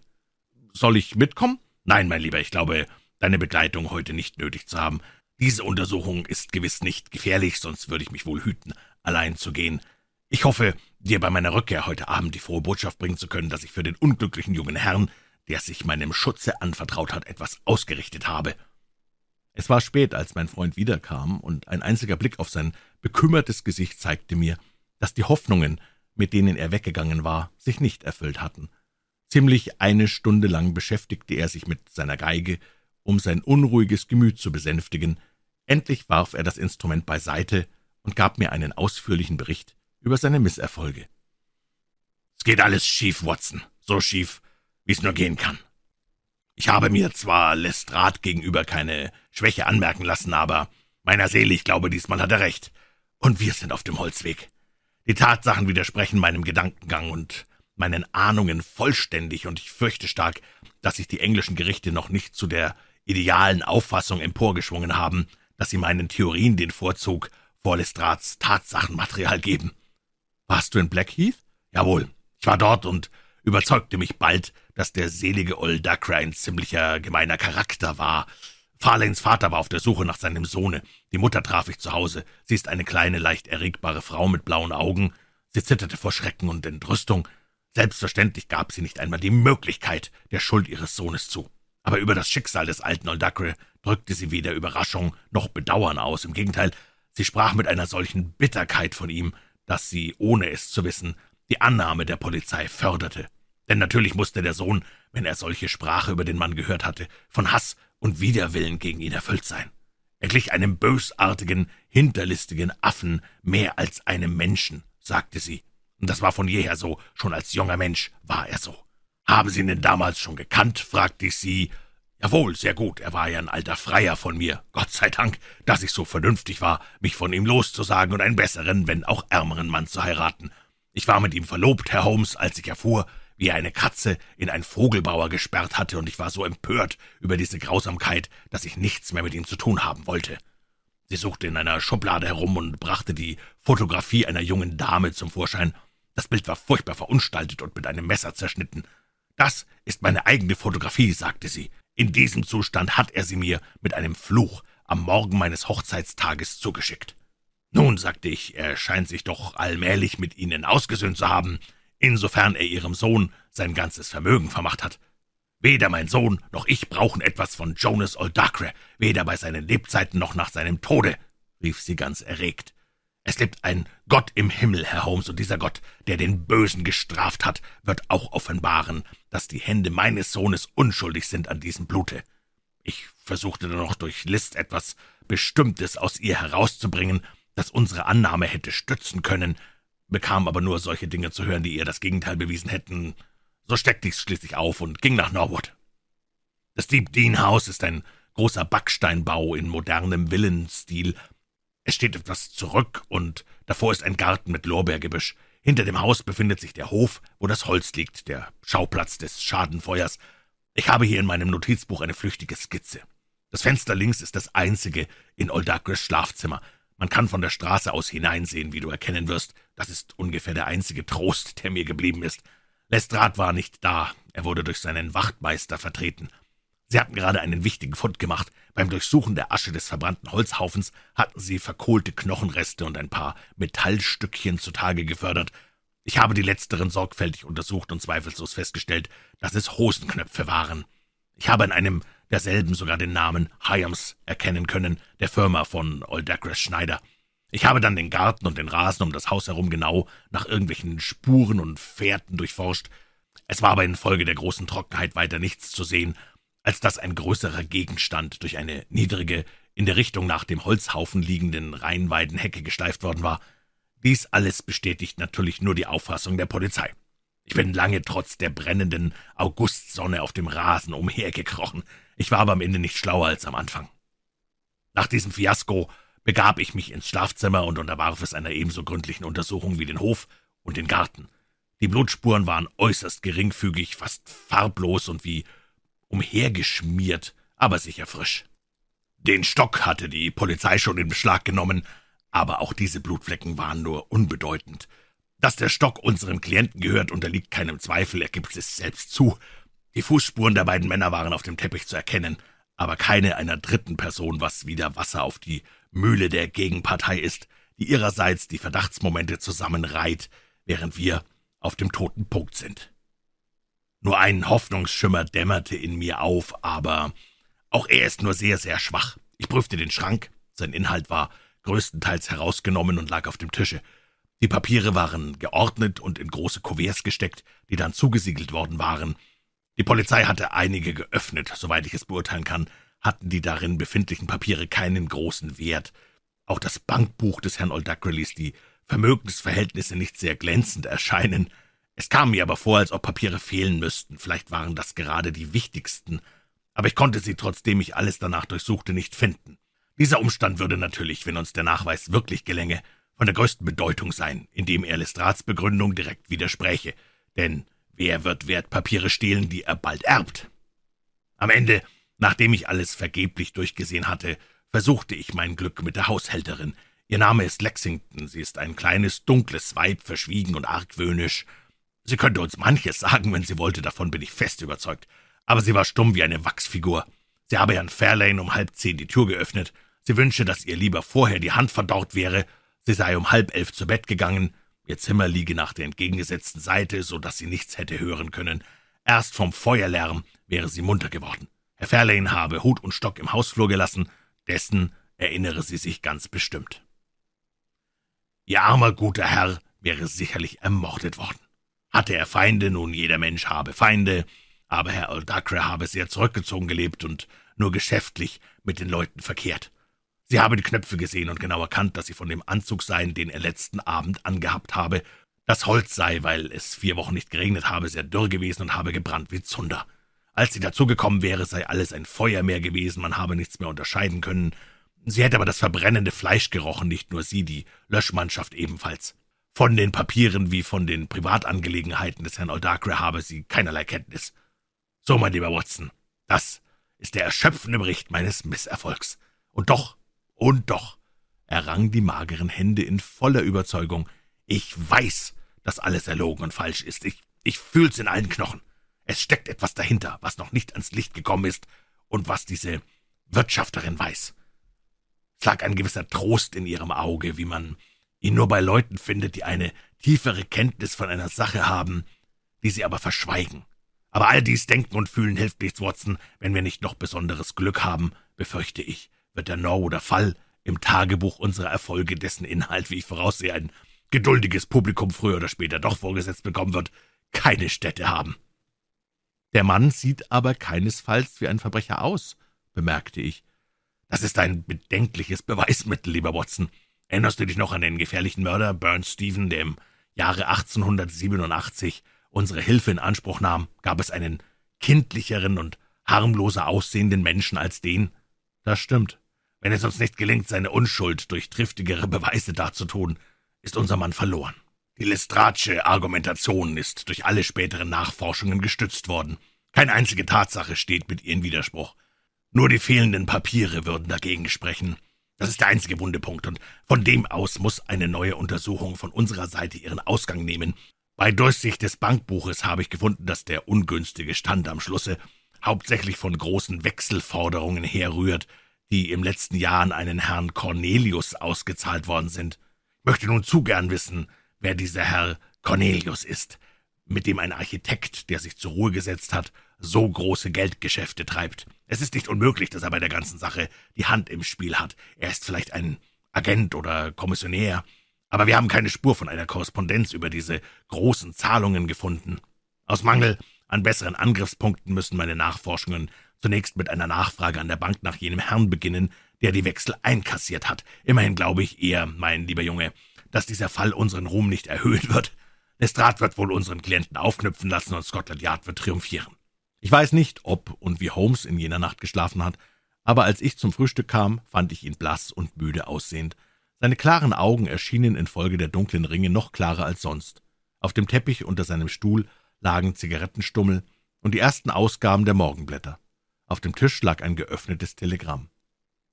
Soll ich mitkommen? Nein, mein Lieber, ich glaube, deine Begleitung heute nicht nötig zu haben. Diese Untersuchung ist gewiss nicht gefährlich, sonst würde ich mich wohl hüten, allein zu gehen. Ich hoffe, dir bei meiner Rückkehr heute Abend die frohe Botschaft bringen zu können, dass ich für den unglücklichen jungen Herrn, der sich meinem Schutze anvertraut hat, etwas ausgerichtet habe. Es war spät, als mein Freund wiederkam, und ein einziger Blick auf sein bekümmertes Gesicht zeigte mir, dass die Hoffnungen, mit denen er weggegangen war, sich nicht erfüllt hatten. Ziemlich eine Stunde lang beschäftigte er sich mit seiner Geige, um sein unruhiges Gemüt zu besänftigen. Endlich warf er das Instrument beiseite und gab mir einen ausführlichen Bericht über seine Misserfolge. Es geht alles schief, Watson, so schief, wie es nur gehen kann. Ich habe mir zwar Lestrade gegenüber keine Schwäche anmerken lassen, aber meiner Seele, ich glaube, diesmal hat er recht. Und wir sind auf dem Holzweg. Die Tatsachen widersprechen meinem Gedankengang und meinen Ahnungen vollständig, und ich fürchte stark, dass sich die englischen Gerichte noch nicht zu der idealen Auffassung emporgeschwungen haben, dass sie meinen Theorien den Vorzug vor Lestrats Tatsachenmaterial geben. Warst du in Blackheath? Jawohl, ich war dort und überzeugte mich bald, dass der selige Old Dacre ein ziemlicher gemeiner Charakter war. Farlanes Vater war auf der Suche nach seinem Sohne. Die Mutter traf ich zu Hause. Sie ist eine kleine, leicht erregbare Frau mit blauen Augen. Sie zitterte vor Schrecken und Entrüstung. Selbstverständlich gab sie nicht einmal die Möglichkeit der Schuld ihres Sohnes zu. Aber über das Schicksal des alten Oldacre drückte sie weder Überraschung noch Bedauern aus. Im Gegenteil, sie sprach mit einer solchen Bitterkeit von ihm, dass sie, ohne es zu wissen, die Annahme der Polizei förderte. Denn natürlich musste der Sohn, wenn er solche Sprache über den Mann gehört hatte, von Hass und Widerwillen gegen ihn erfüllt sein. Er glich einem bösartigen, hinterlistigen Affen mehr als einem Menschen, sagte sie. Und das war von jeher so, schon als junger Mensch war er so. Haben Sie ihn denn damals schon gekannt? fragte ich sie. Jawohl, sehr gut, er war ja ein alter Freier von mir. Gott sei Dank, dass ich so vernünftig war, mich von ihm loszusagen und einen besseren, wenn auch ärmeren Mann zu heiraten. Ich war mit ihm verlobt, Herr Holmes, als ich erfuhr, wie er eine Katze in ein Vogelbauer gesperrt hatte, und ich war so empört über diese Grausamkeit, dass ich nichts mehr mit ihm zu tun haben wollte. Sie suchte in einer Schublade herum und brachte die Fotografie einer jungen Dame zum Vorschein. Das Bild war furchtbar verunstaltet und mit einem Messer zerschnitten. Das ist meine eigene Fotografie, sagte sie. In diesem Zustand hat er sie mir mit einem Fluch am Morgen meines Hochzeitstages zugeschickt. Nun, sagte ich, er scheint sich doch allmählich mit Ihnen ausgesöhnt zu haben, insofern er Ihrem Sohn sein ganzes Vermögen vermacht hat. Weder mein Sohn noch ich brauchen etwas von Jonas Oldacre, weder bei seinen Lebzeiten noch nach seinem Tode, rief sie ganz erregt. Es lebt ein Gott im Himmel, Herr Holmes, und dieser Gott, der den Bösen gestraft hat, wird auch offenbaren, dass die Hände meines Sohnes unschuldig sind an diesem Blute. Ich versuchte dann noch durch List etwas Bestimmtes aus ihr herauszubringen, das unsere Annahme hätte stützen können, bekam aber nur solche Dinge zu hören, die ihr das Gegenteil bewiesen hätten. So steckte ich's schließlich auf und ging nach Norwood. Das Deep Dean House ist ein großer Backsteinbau in modernem Villenstil. Es steht etwas zurück und davor ist ein Garten mit Lorbeergebüsch. Hinter dem Haus befindet sich der Hof, wo das Holz liegt, der Schauplatz des Schadenfeuers. Ich habe hier in meinem Notizbuch eine flüchtige Skizze. Das Fenster links ist das einzige in Oldacres Schlafzimmer. Man kann von der Straße aus hineinsehen, wie du erkennen wirst. Das ist ungefähr der einzige Trost, der mir geblieben ist. Lestrade war nicht da, er wurde durch seinen Wachtmeister vertreten. Sie hatten gerade einen wichtigen Fund gemacht. Beim Durchsuchen der Asche des verbrannten Holzhaufens hatten sie verkohlte Knochenreste und ein paar Metallstückchen zutage gefördert. Ich habe die letzteren sorgfältig untersucht und zweifellos festgestellt, dass es Hosenknöpfe waren. Ich habe in einem derselben sogar den Namen Hyams erkennen können, der Firma von Oldacres Schneider. Ich habe dann den Garten und den Rasen um das Haus herum genau nach irgendwelchen Spuren und Fährten durchforscht. Es war aber infolge der großen Trockenheit weiter nichts zu sehen, als dass ein größerer Gegenstand durch eine niedrige, in der Richtung nach dem Holzhaufen liegenden Rheinweidenhecke geschleift worden war. Dies alles bestätigt natürlich nur die Auffassung der Polizei. Ich bin lange trotz der brennenden Augustsonne auf dem Rasen umhergekrochen. Ich war aber am Ende nicht schlauer als am Anfang. Nach diesem Fiasko begab ich mich ins Schlafzimmer und unterwarf es einer ebenso gründlichen Untersuchung wie den Hof und den Garten. Die Blutspuren waren äußerst geringfügig, fast farblos und wie umhergeschmiert, aber sicher frisch. Den Stock hatte die Polizei schon in Beschlag genommen, aber auch diese Blutflecken waren nur unbedeutend. Dass der Stock unserem Klienten gehört, unterliegt keinem Zweifel, er gibt es selbst zu. Die Fußspuren der beiden Männer waren auf dem Teppich zu erkennen, aber keine einer dritten Person, was wieder Wasser auf die Mühle der Gegenpartei ist, die ihrerseits die Verdachtsmomente zusammenreiht, während wir auf dem toten Punkt sind. Nur ein Hoffnungsschimmer dämmerte in mir auf, aber auch er ist nur sehr, sehr schwach. Ich prüfte den Schrank, sein Inhalt war größtenteils herausgenommen und lag auf dem Tische. Die Papiere waren geordnet und in große Kuverts gesteckt, die dann zugesiegelt worden waren. Die Polizei hatte einige geöffnet, soweit ich es beurteilen kann, hatten die darin befindlichen Papiere keinen großen Wert. Auch das Bankbuch des Herrn Oldacre ließ die Vermögensverhältnisse nicht sehr glänzend erscheinen. Es kam mir aber vor, als ob Papiere fehlen müssten. Vielleicht waren das gerade die wichtigsten. Aber ich konnte sie, trotzdem ich alles danach durchsuchte, nicht finden. Dieser Umstand würde natürlich, wenn uns der Nachweis wirklich gelänge, von der größten Bedeutung sein, indem er Lestrats Begründung direkt widerspräche. Denn wer wird Wertpapiere stehlen, die er bald erbt? Am Ende, nachdem ich alles vergeblich durchgesehen hatte, versuchte ich mein Glück mit der Haushälterin. Ihr Name ist Lexington, sie ist ein kleines, dunkles Weib, verschwiegen und argwöhnisch. Sie könnte uns manches sagen, wenn sie wollte, davon bin ich fest überzeugt. Aber sie war stumm wie eine Wachsfigur. Sie habe Herrn Fairlane um halb zehn die Tür geöffnet. Sie wünsche, dass ihr lieber vorher die Hand verdorrt wäre, Sie sei um halb elf zu Bett gegangen, ihr Zimmer liege nach der entgegengesetzten Seite, so dass sie nichts hätte hören können. Erst vom Feuerlärm wäre sie munter geworden. Herr Fairlane habe Hut und Stock im Hausflur gelassen, dessen erinnere sie sich ganz bestimmt. Ihr armer guter Herr wäre sicherlich ermordet worden. Hatte er Feinde, nun jeder Mensch habe Feinde, aber Herr Oldacre habe sehr zurückgezogen gelebt und nur geschäftlich mit den Leuten verkehrt. Sie habe die Knöpfe gesehen und genau erkannt, dass sie von dem Anzug seien, den er letzten Abend angehabt habe. Das Holz sei, weil es vier Wochen nicht geregnet habe, sehr dürr gewesen und habe gebrannt wie Zunder. Als sie dazugekommen wäre, sei alles ein Feuermeer gewesen, man habe nichts mehr unterscheiden können. Sie hätte aber das verbrennende Fleisch gerochen, nicht nur sie, die Löschmannschaft ebenfalls. Von den Papieren wie von den Privatangelegenheiten des Herrn Oldacre habe sie keinerlei Kenntnis. So, mein lieber Watson, das ist der erschöpfende Bericht meines Misserfolgs. Und doch und doch Er rang die mageren Hände in voller Überzeugung. »Ich weiß, dass alles erlogen und falsch ist. Ich, ich fühl's in allen Knochen. Es steckt etwas dahinter, was noch nicht ans Licht gekommen ist und was diese Wirtschafterin weiß. Es lag ein gewisser Trost in ihrem Auge, wie man ihn nur bei Leuten findet, die eine tiefere Kenntnis von einer Sache haben, die sie aber verschweigen. Aber all dies Denken und Fühlen hilft nichts, Watson. Wenn wir nicht noch besonderes Glück haben, befürchte ich, wird der Norwooder Fall im Tagebuch unserer Erfolge, dessen Inhalt, wie ich voraussehe, ein geduldiges Publikum früher oder später doch vorgesetzt bekommen wird, keine Stätte haben. Der Mann sieht aber keinesfalls wie ein Verbrecher aus, bemerkte ich. Das ist ein bedenkliches Beweismittel, lieber Watson. Erinnerst du dich noch an den gefährlichen Mörder Burns Stephen, der im Jahre 1887 unsere Hilfe in Anspruch nahm? Gab es einen kindlicheren und harmloser aussehenden Menschen als den? Das stimmt. Wenn es uns nicht gelingt, seine Unschuld durch triftigere Beweise darzutun, ist unser Mann verloren. Die Lestratsche Argumentation ist durch alle späteren Nachforschungen gestützt worden. Keine einzige Tatsache steht mit ihr in Widerspruch. Nur die fehlenden Papiere würden dagegen sprechen. Das ist der einzige Wundepunkt, und von dem aus muss eine neue Untersuchung von unserer Seite ihren Ausgang nehmen. Bei Durchsicht des Bankbuches habe ich gefunden, dass der ungünstige Stand am Schlusse hauptsächlich von großen Wechselforderungen herrührt, die im letzten Jahr an einen Herrn Cornelius ausgezahlt worden sind. Ich möchte nun zu gern wissen, wer dieser Herr Cornelius ist, mit dem ein Architekt, der sich zur Ruhe gesetzt hat, so große Geldgeschäfte treibt. Es ist nicht unmöglich, dass er bei der ganzen Sache die Hand im Spiel hat. Er ist vielleicht ein Agent oder Kommissionär, aber wir haben keine Spur von einer Korrespondenz über diese großen Zahlungen gefunden. Aus Mangel an besseren Angriffspunkten müssen meine Nachforschungen zunächst mit einer Nachfrage an der Bank nach jenem Herrn beginnen, der die Wechsel einkassiert hat. Immerhin glaube ich eher, mein lieber Junge, dass dieser Fall unseren Ruhm nicht erhöhen wird. Lestrade wird wohl unseren Klienten aufknüpfen lassen und Scotland Yard wird triumphieren. Ich weiß nicht, ob und wie Holmes in jener Nacht geschlafen hat, aber als ich zum Frühstück kam, fand ich ihn blass und müde aussehend. Seine klaren Augen erschienen infolge der dunklen Ringe noch klarer als sonst. Auf dem Teppich unter seinem Stuhl lagen Zigarettenstummel und die ersten Ausgaben der Morgenblätter. Auf dem Tisch lag ein geöffnetes Telegramm.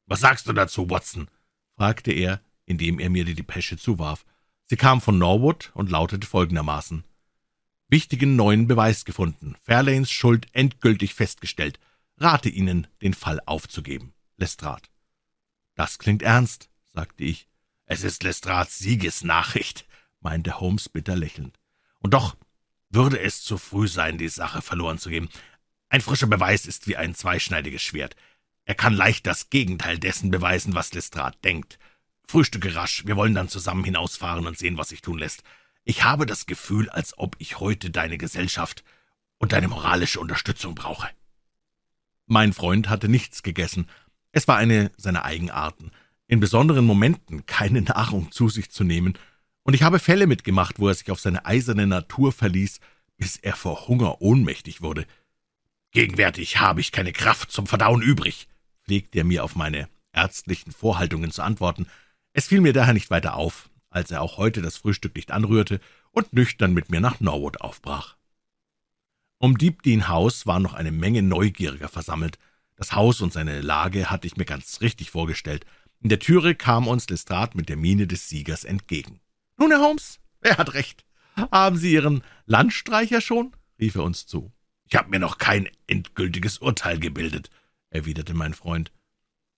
»Was sagst du dazu, Watson?« fragte er, indem er mir die Depesche zuwarf. Sie kam von Norwood und lautete folgendermaßen wichtigen neuen Beweis gefunden, Fairlanes Schuld endgültig festgestellt. Rate Ihnen, den Fall aufzugeben. Lestrade. Das klingt ernst, sagte ich. Es ist Lestrades Siegesnachricht, meinte Holmes bitter lächelnd. Und doch würde es zu früh sein, die Sache verloren zu geben. Ein frischer Beweis ist wie ein zweischneidiges Schwert. Er kann leicht das Gegenteil dessen beweisen, was Lestrade denkt. Frühstücke rasch, wir wollen dann zusammen hinausfahren und sehen, was sich tun lässt. Ich habe das Gefühl, als ob ich heute deine Gesellschaft und deine moralische Unterstützung brauche. Mein Freund hatte nichts gegessen. Es war eine seiner Eigenarten, in besonderen Momenten keine [LAUGHS] Nahrung zu sich zu nehmen, und ich habe Fälle mitgemacht, wo er sich auf seine eiserne Natur verließ, bis er vor Hunger ohnmächtig wurde. Gegenwärtig habe ich keine Kraft zum Verdauen übrig, pflegte er mir auf meine ärztlichen Vorhaltungen zu antworten. Es fiel mir daher nicht weiter auf, als er auch heute das Frühstück nicht anrührte und nüchtern mit mir nach Norwood aufbrach. Um Deepdean House war noch eine Menge Neugieriger versammelt. Das Haus und seine Lage hatte ich mir ganz richtig vorgestellt. In der Türe kam uns Lestrade mit der Miene des Siegers entgegen. »Nun, Herr Holmes, er hat recht. Haben Sie Ihren Landstreicher schon?« rief er uns zu. »Ich habe mir noch kein endgültiges Urteil gebildet«, erwiderte mein Freund.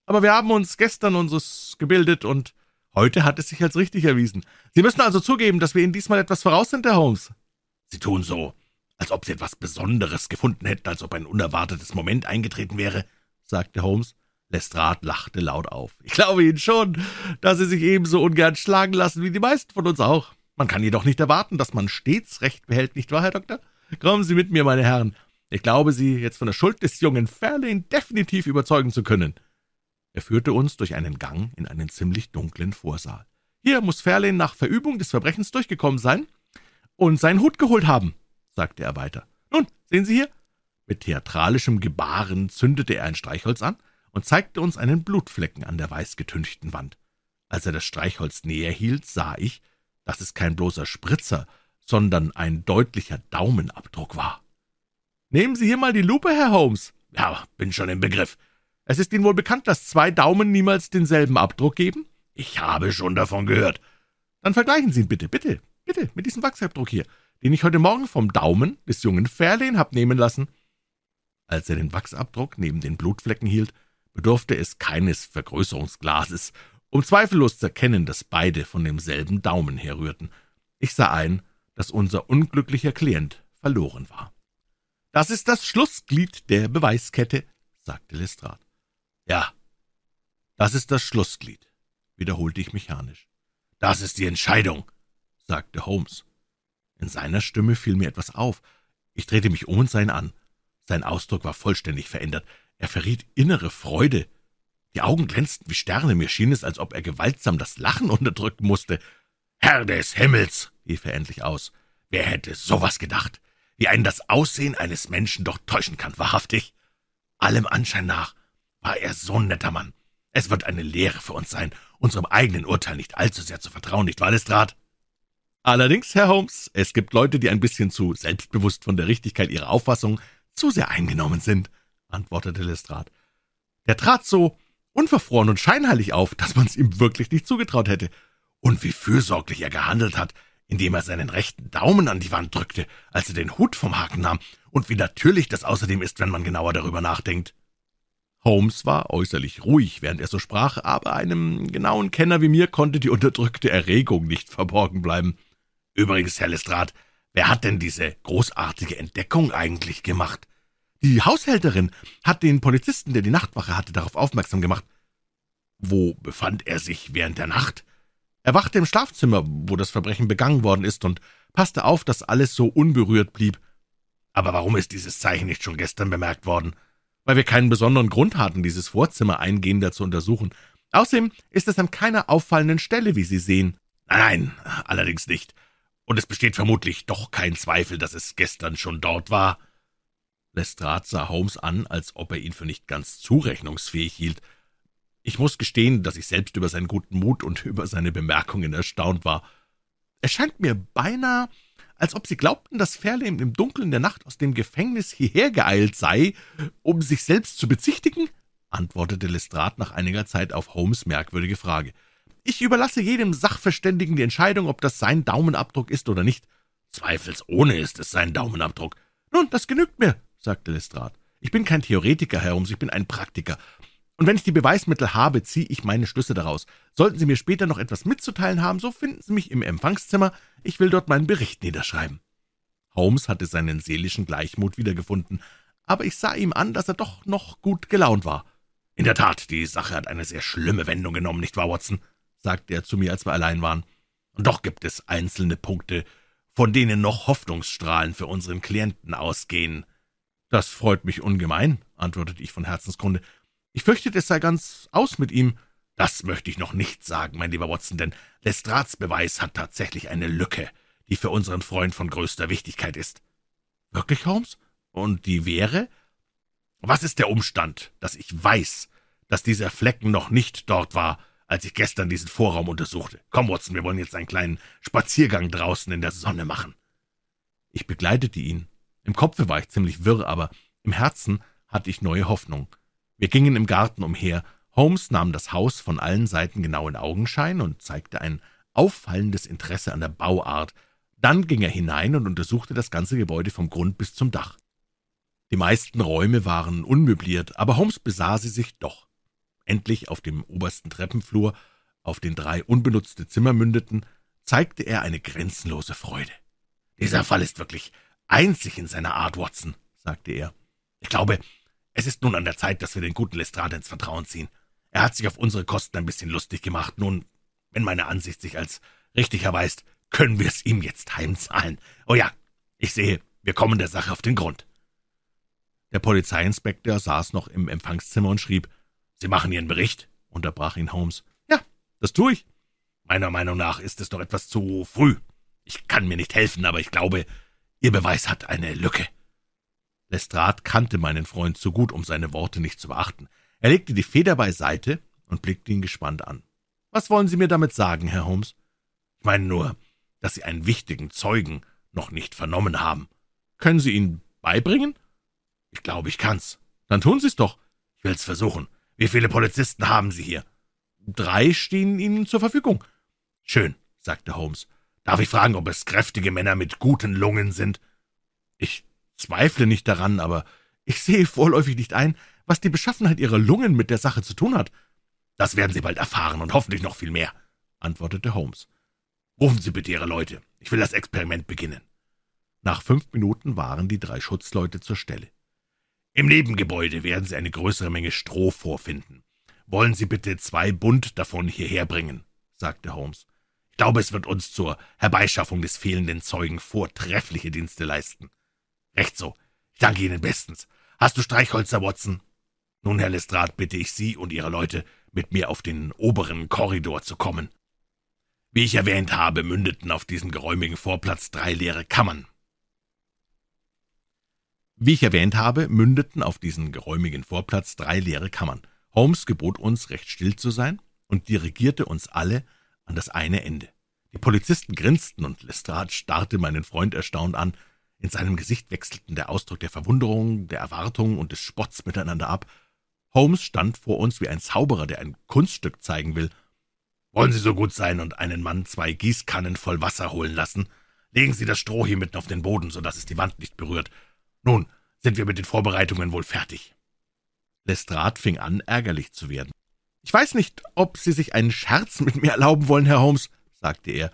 »Aber wir haben uns gestern unseres gebildet, und Heute hat es sich als richtig erwiesen. Sie müssen also zugeben, dass wir Ihnen diesmal etwas voraus sind, Herr Holmes.« »Sie tun so, als ob Sie etwas Besonderes gefunden hätten, als ob ein unerwartetes Moment eingetreten wäre«, sagte Holmes. Lestrade lachte laut auf. »Ich glaube Ihnen schon, dass Sie sich ebenso ungern schlagen lassen wie die meisten von uns auch. Man kann jedoch nicht erwarten, dass man stets Recht behält, nicht wahr, Herr Doktor? Kommen Sie mit mir, meine Herren. Ich glaube, Sie jetzt von der Schuld des jungen Fairlane definitiv überzeugen zu können.« Er führte uns durch einen Gang in einen ziemlich dunklen Vorsaal. »Hier muss Fairlane nach Verübung des Verbrechens durchgekommen sein und seinen Hut geholt haben«, sagte er weiter. »Nun, sehen Sie hier?« Mit theatralischem Gebaren zündete er ein Streichholz an und zeigte uns einen Blutflecken an der weißgetünchten Wand. Als er das Streichholz näher hielt, sah ich, dass es kein bloßer Spritzer, sondern ein deutlicher Daumenabdruck war. »Nehmen Sie hier mal die Lupe, Herr Holmes.« »Ja, bin schon im Begriff.« Es ist Ihnen wohl bekannt, dass zwei Daumen niemals denselben Abdruck geben? Ich habe schon davon gehört. Dann vergleichen Sie ihn bitte, bitte, bitte, mit diesem Wachsabdruck hier, den ich heute Morgen vom Daumen des jungen Fairlane hab nehmen lassen. Als er den Wachsabdruck neben den Blutflecken hielt, bedurfte es keines Vergrößerungsglases, um zweifellos zu erkennen, dass beide von demselben Daumen herrührten. Ich sah ein, dass unser unglücklicher Klient verloren war. »Das ist das Schlussglied der Beweiskette«, sagte Lestrade. »Ja, das ist das Schlussglied«, wiederholte ich mechanisch. »Das ist die Entscheidung«, sagte Holmes. In seiner Stimme fiel mir etwas auf. Ich drehte mich um und sah ihn an. Sein Ausdruck war vollständig verändert. Er verriet innere Freude. Die Augen glänzten wie Sterne, mir schien es, als ob er gewaltsam das Lachen unterdrücken musste. »Herr des Himmels«, rief er endlich aus, »wer hätte sowas gedacht? Wie einen das Aussehen eines Menschen doch täuschen kann, wahrhaftig. Allem Anschein nach war er so ein netter Mann. Es wird eine Lehre für uns sein, unserem eigenen Urteil nicht allzu sehr zu vertrauen, nicht wahr, Lestrade?« Allerdings, Herr Holmes, es gibt Leute, die ein bisschen zu selbstbewusst von der Richtigkeit ihrer Auffassung zu sehr eingenommen sind, antwortete Lestrade. Der trat so unverfroren und scheinheilig auf, dass man's ihm wirklich nicht zugetraut hätte. Und wie fürsorglich er gehandelt hat, indem er seinen rechten Daumen an die Wand drückte, als er den Hut vom Haken nahm, und wie natürlich das außerdem ist, wenn man genauer darüber nachdenkt. Holmes war äußerlich ruhig, während er so sprach, aber einem genauen Kenner wie mir konnte die unterdrückte Erregung nicht verborgen bleiben. Übrigens, Herr Lestrade, wer hat denn diese großartige Entdeckung eigentlich gemacht? Die Haushälterin hat den Polizisten, der die Nachtwache hatte, darauf aufmerksam gemacht. Wo befand er sich während der Nacht? Er wachte im Schlafzimmer, wo das Verbrechen begangen worden ist, und passte auf, dass alles so unberührt blieb. Aber warum ist dieses Zeichen nicht schon gestern bemerkt worden? Weil wir keinen besonderen Grund hatten, dieses Vorzimmer eingehender zu untersuchen. Außerdem ist es an keiner auffallenden Stelle, wie Sie sehen. Nein, allerdings nicht. Und es besteht vermutlich doch kein Zweifel, dass es gestern schon dort war. Lestrade sah Holmes an, als ob er ihn für nicht ganz zurechnungsfähig hielt. Ich muss gestehen, dass ich selbst über seinen guten Mut und über seine Bemerkungen erstaunt war. Es scheint mir beinahe, als ob Sie glaubten, dass Fairlane im Dunkeln der Nacht aus dem Gefängnis hierher geeilt sei, um sich selbst zu bezichtigen, antwortete Lestrade nach einiger Zeit auf Holmes merkwürdige Frage. Ich überlasse jedem Sachverständigen die Entscheidung, ob das sein Daumenabdruck ist oder nicht. Zweifelsohne ist es sein Daumenabdruck. Nun, das genügt mir, sagte Lestrade. Ich bin kein Theoretiker, Herr Holmes, ich bin ein Praktiker. Und wenn ich die Beweismittel habe, ziehe ich meine Schlüsse daraus. Sollten Sie mir später noch etwas mitzuteilen haben, so finden Sie mich im Empfangszimmer. Ich will dort meinen Bericht niederschreiben. Holmes hatte seinen seelischen Gleichmut wiedergefunden, aber ich sah ihm an, dass er doch noch gut gelaunt war. In der Tat, die Sache hat eine sehr schlimme Wendung genommen, nicht wahr, Watson? sagte er zu mir, als wir allein waren. Und doch gibt es einzelne Punkte, von denen noch Hoffnungsstrahlen für unseren Klienten ausgehen. Das freut mich ungemein, antwortete ich von Herzensgrunde. Ich fürchte, es sei ganz aus mit ihm. Das möchte ich noch nicht sagen, mein lieber Watson, denn Lestrats Beweis hat tatsächlich eine Lücke, die für unseren Freund von größter Wichtigkeit ist. Wirklich, Holmes? Und die wäre? Was ist der Umstand, dass ich weiß, dass dieser Flecken noch nicht dort war, als ich gestern diesen Vorraum untersuchte? Komm, Watson, wir wollen jetzt einen kleinen Spaziergang draußen in der Sonne machen. Ich begleitete ihn, im Kopfe war ich ziemlich wirr, aber im Herzen hatte ich neue Hoffnung. Wir gingen im Garten umher. Holmes nahm das Haus von allen Seiten genau in Augenschein und zeigte ein auffallendes Interesse an der Bauart. Dann ging er hinein und untersuchte das ganze Gebäude vom Grund bis zum Dach. Die meisten Räume waren unmöbliert, aber Holmes besah sie sich doch. Endlich auf dem obersten Treppenflur, auf den drei unbenutzte Zimmer mündeten, zeigte er eine grenzenlose Freude. Dieser Fall ist wirklich einzig in seiner Art, Watson, sagte er. Ich glaube, es ist nun an der Zeit, dass wir den guten Lestrade ins Vertrauen ziehen. Er hat sich auf unsere Kosten ein bisschen lustig gemacht. Nun, wenn meine Ansicht sich als richtig erweist, können wir es ihm jetzt heimzahlen. Oh ja, ich sehe, wir kommen der Sache auf den Grund. Der Polizeiinspektor saß noch im Empfangszimmer und schrieb. Sie machen Ihren Bericht? unterbrach ihn Holmes. Ja, das tue ich. Meiner Meinung nach ist es doch etwas zu früh. Ich kann mir nicht helfen, aber ich glaube, Ihr Beweis hat eine Lücke. Lestrade kannte meinen Freund zu gut, um seine Worte nicht zu beachten. Er legte die Feder beiseite und blickte ihn gespannt an. Was wollen Sie mir damit sagen, Herr Holmes? Ich meine nur, dass Sie einen wichtigen Zeugen noch nicht vernommen haben. Können Sie ihn beibringen? Ich glaube, ich kann's. Dann tun Sie's doch. Ich will's versuchen. Wie viele Polizisten haben Sie hier? Drei stehen Ihnen zur Verfügung. Schön, sagte Holmes. Darf ich fragen, ob es kräftige Männer mit guten Lungen sind? Ich zweifle nicht daran, aber ich sehe vorläufig nicht ein, was die Beschaffenheit Ihrer Lungen mit der Sache zu tun hat. Das werden Sie bald erfahren und hoffentlich noch viel mehr, antwortete Holmes. Rufen Sie bitte Ihre Leute. Ich will das Experiment beginnen. Nach fünf Minuten waren die drei Schutzleute zur Stelle. Im Nebengebäude werden Sie eine größere Menge Stroh vorfinden. Wollen Sie bitte zwei Bund davon hierher bringen, sagte Holmes. Ich glaube, es wird uns zur Herbeischaffung des fehlenden Zeugen vortreffliche Dienste leisten. Recht so. Ich danke Ihnen bestens. Hast du Streichholzer, Watson? Nun, Herr Lestrade, bitte ich Sie und Ihre Leute, mit mir auf den oberen Korridor zu kommen. Wie ich erwähnt habe, mündeten auf diesen geräumigen Vorplatz drei leere Kammern. Wie ich erwähnt habe, mündeten auf diesen geräumigen Vorplatz drei leere Kammern. Holmes gebot uns, recht still zu sein und dirigierte uns alle an das eine Ende. Die Polizisten grinsten und Lestrade starrte meinen Freund erstaunt an. In seinem Gesicht wechselten der Ausdruck der Verwunderung, der Erwartung und des Spotts miteinander ab. Holmes stand vor uns wie ein Zauberer, der ein Kunststück zeigen will. Wollen Sie so gut sein und einen Mann zwei Gießkannen voll Wasser holen lassen? Legen Sie das Stroh hier mitten auf den Boden, so dass es die Wand nicht berührt. Nun sind wir mit den Vorbereitungen wohl fertig. Lestrade fing an, ärgerlich zu werden. Ich weiß nicht, ob Sie sich einen Scherz mit mir erlauben wollen, Herr Holmes, sagte er.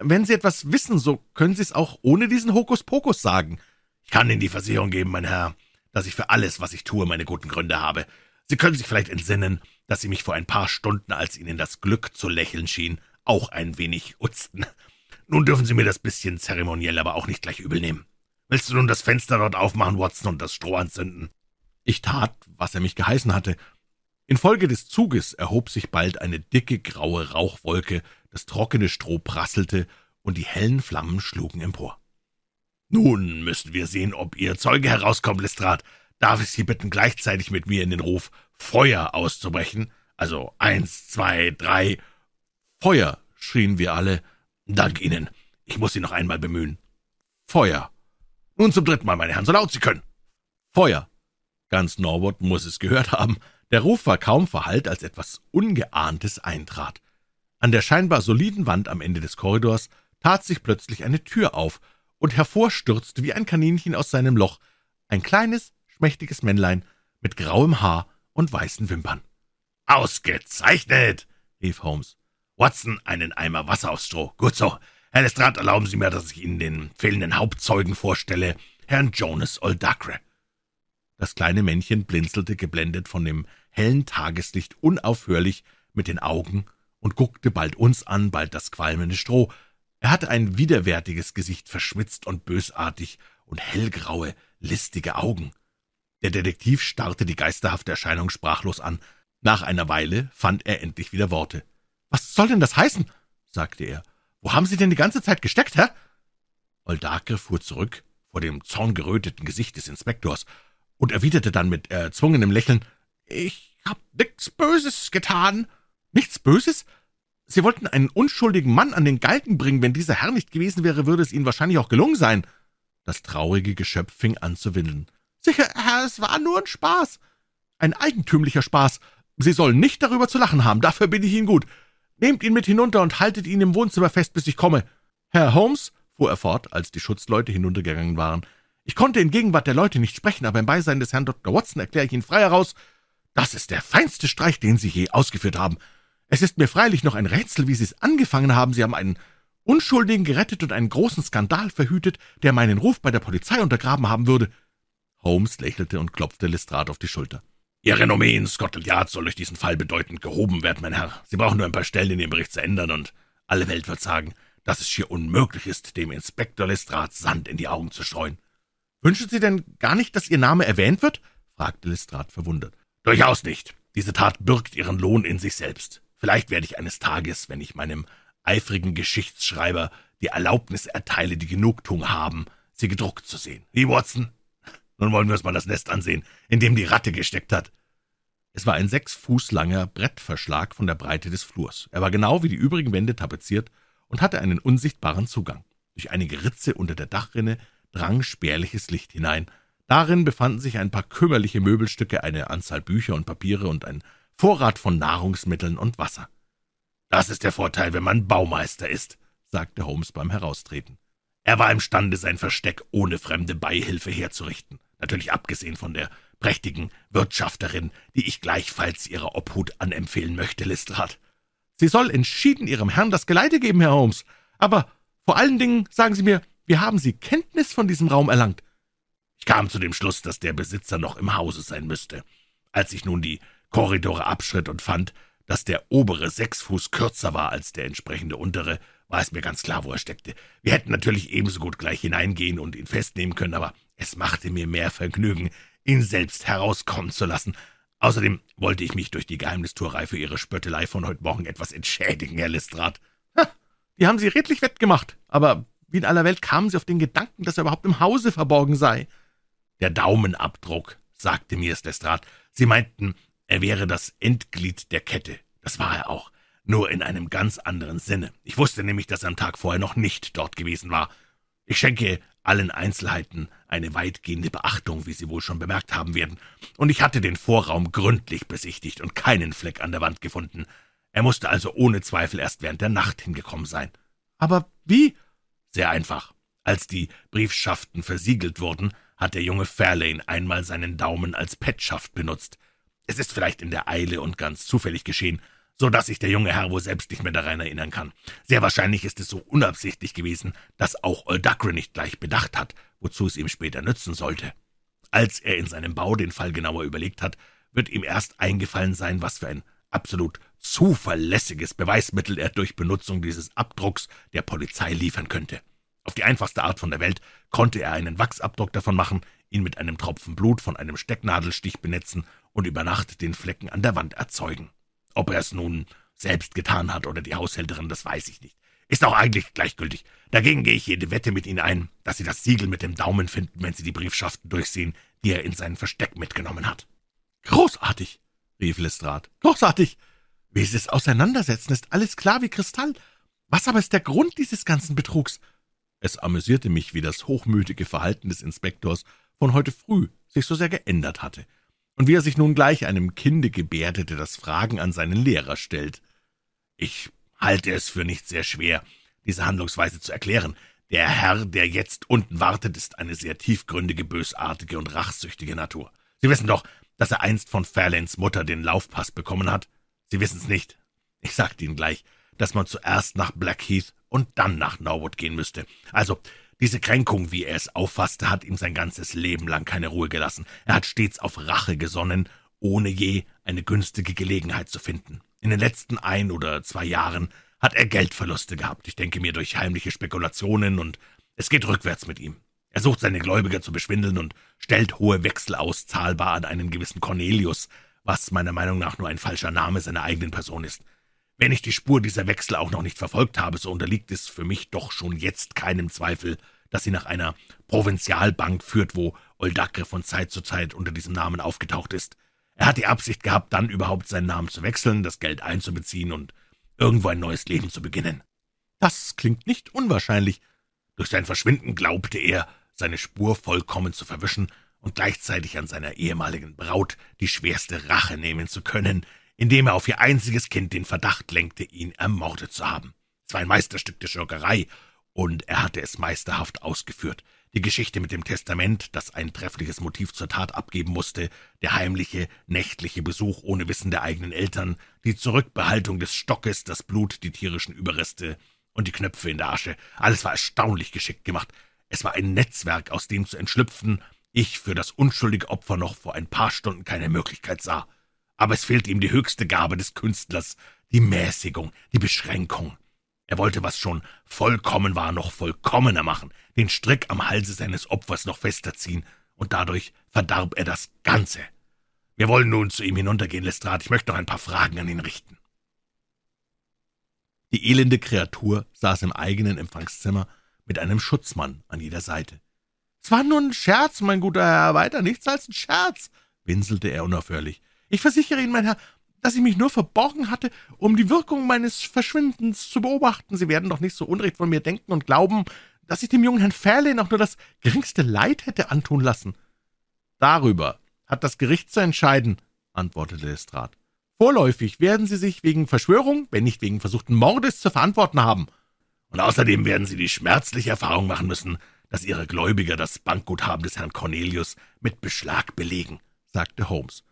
Wenn Sie etwas wissen, so können Sie es auch ohne diesen Hokuspokus sagen. Ich kann Ihnen die Versicherung geben, mein Herr, dass ich für alles, was ich tue, meine guten Gründe habe. Sie können sich vielleicht entsinnen, dass Sie mich vor ein paar Stunden, als Ihnen das Glück zu lächeln schien, auch ein wenig utzten. Nun dürfen Sie mir das bisschen zeremoniell aber auch nicht gleich übel nehmen. Willst du nun das Fenster dort aufmachen, Watson, und das Stroh anzünden? Ich tat, was er mich geheißen hatte. Infolge des Zuges erhob sich bald eine dicke graue Rauchwolke, das trockene Stroh prasselte und die hellen Flammen schlugen empor. Nun müssen wir sehen, ob Ihr Zeuge herauskommt, Lestrade. Darf ich Sie bitten, gleichzeitig mit mir in den Ruf Feuer auszubrechen? Also eins, zwei, drei. Feuer, schrien wir alle. Dank Ihnen. Ich muss Sie noch einmal bemühen. Feuer. Nun zum dritten Mal, meine Herren, so laut Sie können. Feuer. Ganz Norwood muss es gehört haben. Der Ruf war kaum verhallt, als etwas Ungeahntes eintrat. An der scheinbar soliden Wand am Ende des Korridors tat sich plötzlich eine Tür auf, und hervorstürzte wie ein Kaninchen aus seinem Loch ein kleines, schmächtiges Männlein mit grauem Haar und weißen Wimpern. »Ausgezeichnet!« rief Holmes. »Watson, einen Eimer Wasser aufs Stroh. Gut so. Herr Lestrade, erlauben Sie mir, dass ich Ihnen den fehlenden Hauptzeugen vorstelle, Herrn Jonas Oldacre.« Das kleine Männchen blinzelte geblendet von dem hellen Tageslicht unaufhörlich mit den Augen und guckte bald uns an, bald das qualmende Stroh. Er hatte ein widerwärtiges Gesicht, verschwitzt und bösartig und hellgraue, listige Augen. Der Detektiv starrte die geisterhafte Erscheinung sprachlos an. Nach einer Weile fand er endlich wieder Worte. »Was soll denn das heißen?« sagte er. »Wo haben Sie denn die ganze Zeit gesteckt, Herr?« Oldacre fuhr zurück vor dem zorngeröteten Gesicht des Inspektors und erwiderte dann mit erzwungenem Lächeln, »Ich hab nichts Böses getan.« »Nichts Böses? Sie wollten einen unschuldigen Mann an den Galgen bringen. Wenn dieser Herr nicht gewesen wäre, würde es Ihnen wahrscheinlich auch gelungen sein.« Das traurige Geschöpf fing an zu windeln. »Sicher, Herr, es war nur ein Spaß. Ein eigentümlicher Spaß. Sie sollen nicht darüber zu lachen haben, dafür bin ich Ihnen gut. Nehmt ihn mit hinunter und haltet ihn im Wohnzimmer fest, bis ich komme. Herr Holmes«, fuhr er fort, als die Schutzleute hinuntergegangen waren, »ich konnte in Gegenwart der Leute nicht sprechen, aber im Beisein des Herrn Dr. Watson erkläre ich Ihnen frei heraus, das ist der feinste Streich, den Sie je ausgeführt haben. Es ist mir freilich noch ein Rätsel, wie Sie es angefangen haben. Sie haben einen Unschuldigen gerettet und einen großen Skandal verhütet, der meinen Ruf bei der Polizei untergraben haben würde.« Holmes lächelte und klopfte Lestrade auf die Schulter. »Ihr Renommee in Scotland Yard soll durch diesen Fall bedeutend gehoben werden, mein Herr. Sie brauchen nur ein paar Stellen in Ihrem Bericht zu ändern, und alle Welt wird sagen, dass es schier unmöglich ist, dem Inspektor Lestrade Sand in die Augen zu streuen.« »Wünschen Sie denn gar nicht, dass Ihr Name erwähnt wird?« fragte Lestrade verwundert. »Durchaus nicht. Diese Tat birgt ihren Lohn in sich selbst. Vielleicht werde ich eines Tages, wenn ich meinem eifrigen Geschichtsschreiber die Erlaubnis erteile, die Genugtuung haben, sie gedruckt zu sehen. Wie, Watson? Nun wollen wir uns mal das Nest ansehen, in dem die Ratte gesteckt hat. Es war ein sechs Fuß langer Brettverschlag von der Breite des Flurs. Er war genau wie die übrigen Wände tapeziert und hatte einen unsichtbaren Zugang. Durch einige Ritze unter der Dachrinne drang spärliches Licht hinein. Darin befanden sich ein paar kümmerliche Möbelstücke, eine Anzahl Bücher und Papiere und ein Vorrat von Nahrungsmitteln und Wasser. Das ist der Vorteil, wenn man Baumeister ist, sagte Holmes beim Heraustreten. Er war imstande, sein Versteck ohne fremde Beihilfe herzurichten, natürlich abgesehen von der prächtigen Wirtschafterin, die ich gleichfalls ihrer Obhut anempfehlen möchte, Lestrade. Sie soll entschieden Ihrem Herrn das Geleite geben, Herr Holmes. Aber vor allen Dingen, sagen Sie mir, wie haben Sie Kenntnis von diesem Raum erlangt? Ich kam zu dem Schluss, dass der Besitzer noch im Hause sein müsste. Als ich nun die Korridore abschritt und fand, dass der obere sechs Fuß kürzer war als der entsprechende untere, war es mir ganz klar, wo er steckte. Wir hätten natürlich ebenso gut gleich hineingehen und ihn festnehmen können, aber es machte mir mehr Vergnügen, ihn selbst herauskommen zu lassen. Außerdem wollte ich mich durch die Geheimnistuerei für Ihre Spöttelei von heute Morgen etwas entschädigen, Herr Lestrade. Ha, die haben Sie redlich wettgemacht. Aber wie in aller Welt kamen Sie auf den Gedanken, dass er überhaupt im Hause verborgen sei? Der Daumenabdruck, sagte mir Lestrade. Sie meinten, er wäre das Endglied der Kette. Das war er auch, nur in einem ganz anderen Sinne. Ich wusste nämlich, dass er am Tag vorher noch nicht dort gewesen war. Ich schenke allen Einzelheiten eine weitgehende Beachtung, wie Sie wohl schon bemerkt haben werden, und ich hatte den Vorraum gründlich besichtigt und keinen Fleck an der Wand gefunden. Er musste also ohne Zweifel erst während der Nacht hingekommen sein. Aber wie? Sehr einfach. Als die Briefschaften versiegelt wurden, hat der junge Fairlane einmal seinen Daumen als Petschaft benutzt. Es ist vielleicht in der Eile und ganz zufällig geschehen, so dass sich der junge Herr wohl selbst nicht mehr daran erinnern kann. Sehr wahrscheinlich ist es so unabsichtlich gewesen, dass auch Oldacre nicht gleich bedacht hat, wozu es ihm später nützen sollte. Als er in seinem Bau den Fall genauer überlegt hat, wird ihm erst eingefallen sein, was für ein absolut zuverlässiges Beweismittel er durch Benutzung dieses Abdrucks der Polizei liefern könnte. Auf die einfachste Art von der Welt konnte er einen Wachsabdruck davon machen, ihn mit einem Tropfen Blut von einem Stecknadelstich benetzen und über Nacht den Flecken an der Wand erzeugen. Ob er es nun selbst getan hat oder die Haushälterin, das weiß ich nicht. Ist auch eigentlich gleichgültig. Dagegen gehe ich jede Wette mit Ihnen ein, dass Sie das Siegel mit dem Daumen finden, wenn Sie die Briefschaften durchsehen, die er in sein Versteck mitgenommen hat. Großartig, rief Lestrade. Großartig. Wie Sie es auseinandersetzen, ist alles klar wie Kristall. Was aber ist der Grund dieses ganzen Betrugs? Es amüsierte mich, wie das hochmütige Verhalten des Inspektors von heute früh sich so sehr geändert hatte, und wie er sich nun gleich einem Kinde gebärdete, das Fragen an seinen Lehrer stellt. Ich halte es für nicht sehr schwer, diese Handlungsweise zu erklären. Der Herr, der jetzt unten wartet, ist eine sehr tiefgründige, bösartige und rachsüchtige Natur. Sie wissen doch, dass er einst von Fairlanes Mutter den Laufpass bekommen hat. Sie wissen's nicht. Ich sagte Ihnen gleich, dass man zuerst nach Blackheath und dann nach Norwood gehen müsste. Also, diese Kränkung, wie er es auffasste, hat ihm sein ganzes Leben lang keine Ruhe gelassen. Er hat stets auf Rache gesonnen, ohne je eine günstige Gelegenheit zu finden. In den letzten ein oder zwei Jahren hat er Geldverluste gehabt, ich denke mir durch heimliche Spekulationen, und es geht rückwärts mit ihm. Er sucht seine Gläubiger zu beschwindeln und stellt hohe Wechsel aus, zahlbar an einen gewissen Cornelius, was meiner Meinung nach nur ein falscher Name seiner eigenen Person ist. Wenn ich die Spur dieser Wechsel auch noch nicht verfolgt habe, so unterliegt es für mich doch schon jetzt keinem Zweifel, dass sie nach einer Provinzialbank führt, wo Oldacre von Zeit zu Zeit unter diesem Namen aufgetaucht ist. Er hat die Absicht gehabt, dann überhaupt seinen Namen zu wechseln, das Geld einzubeziehen und irgendwo ein neues Leben zu beginnen. Das klingt nicht unwahrscheinlich. Durch sein Verschwinden glaubte er, seine Spur vollkommen zu verwischen und gleichzeitig an seiner ehemaligen Braut die schwerste Rache nehmen zu können, indem er auf ihr einziges Kind den Verdacht lenkte, ihn ermordet zu haben. Es war ein Meisterstück der Schurkerei, und er hatte es meisterhaft ausgeführt. Die Geschichte mit dem Testament, das ein treffliches Motiv zur Tat abgeben musste, der heimliche, nächtliche Besuch ohne Wissen der eigenen Eltern, die Zurückbehaltung des Stockes, das Blut, die tierischen Überreste und die Knöpfe in der Asche, alles war erstaunlich geschickt gemacht. Es war ein Netzwerk, aus dem zu entschlüpfen, ich für das unschuldige Opfer noch vor ein paar Stunden keine Möglichkeit sah aber es fehlte ihm die höchste Gabe des Künstlers, die Mäßigung, die Beschränkung. Er wollte, was schon vollkommen war, noch vollkommener machen, den Strick am Halse seines Opfers noch fester ziehen, und dadurch verdarb er das Ganze. Wir wollen nun zu ihm hinuntergehen, Lestrade. Ich möchte noch ein paar Fragen an ihn richten. Die elende Kreatur saß im eigenen Empfangszimmer mit einem Schutzmann an jeder Seite. »Es war nur ein Scherz, mein guter Herr, weiter nichts als ein Scherz«, winselte er unaufhörlich. Ich versichere Ihnen, mein Herr, dass ich mich nur verborgen hatte, um die Wirkung meines Verschwindens zu beobachten. Sie werden doch nicht so unrecht von mir denken und glauben, dass ich dem jungen Herrn Fairlane auch nur das geringste Leid hätte antun lassen. Darüber hat das Gericht zu entscheiden, antwortete Lestrade. Vorläufig werden Sie sich wegen Verschwörung, wenn nicht wegen versuchten Mordes, zu verantworten haben. Und außerdem werden Sie die schmerzliche Erfahrung machen müssen, dass Ihre Gläubiger das Bankguthaben des Herrn Cornelius mit Beschlag belegen, sagte Holmes.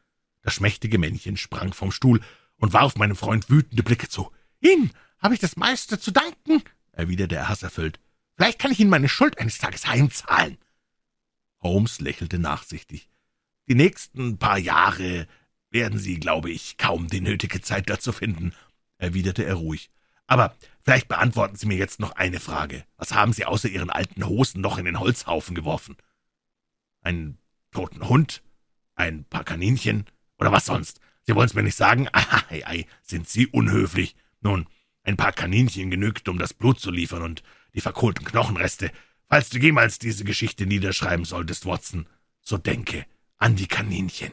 Das schmächtige Männchen sprang vom Stuhl und warf meinem Freund wütende Blicke zu. Ihnen habe ich das meiste zu danken, erwiderte er hasserfüllt. Vielleicht kann ich Ihnen meine Schuld eines Tages heimzahlen. Holmes lächelte nachsichtig. Die nächsten paar Jahre werden Sie, glaube ich, kaum die nötige Zeit dazu finden, erwiderte er ruhig. Aber vielleicht beantworten Sie mir jetzt noch eine Frage. Was haben Sie außer Ihren alten Hosen noch in den Holzhaufen geworfen? Einen toten Hund? Ein paar Kaninchen? Oder was sonst? Sie wollen's mir nicht sagen? [LAUGHS] Ei, ei, sind Sie unhöflich. Nun, ein paar Kaninchen genügt, um das Blut zu liefern und die verkohlten Knochenreste. Falls du jemals diese Geschichte niederschreiben solltest, Watson, so denke an die Kaninchen.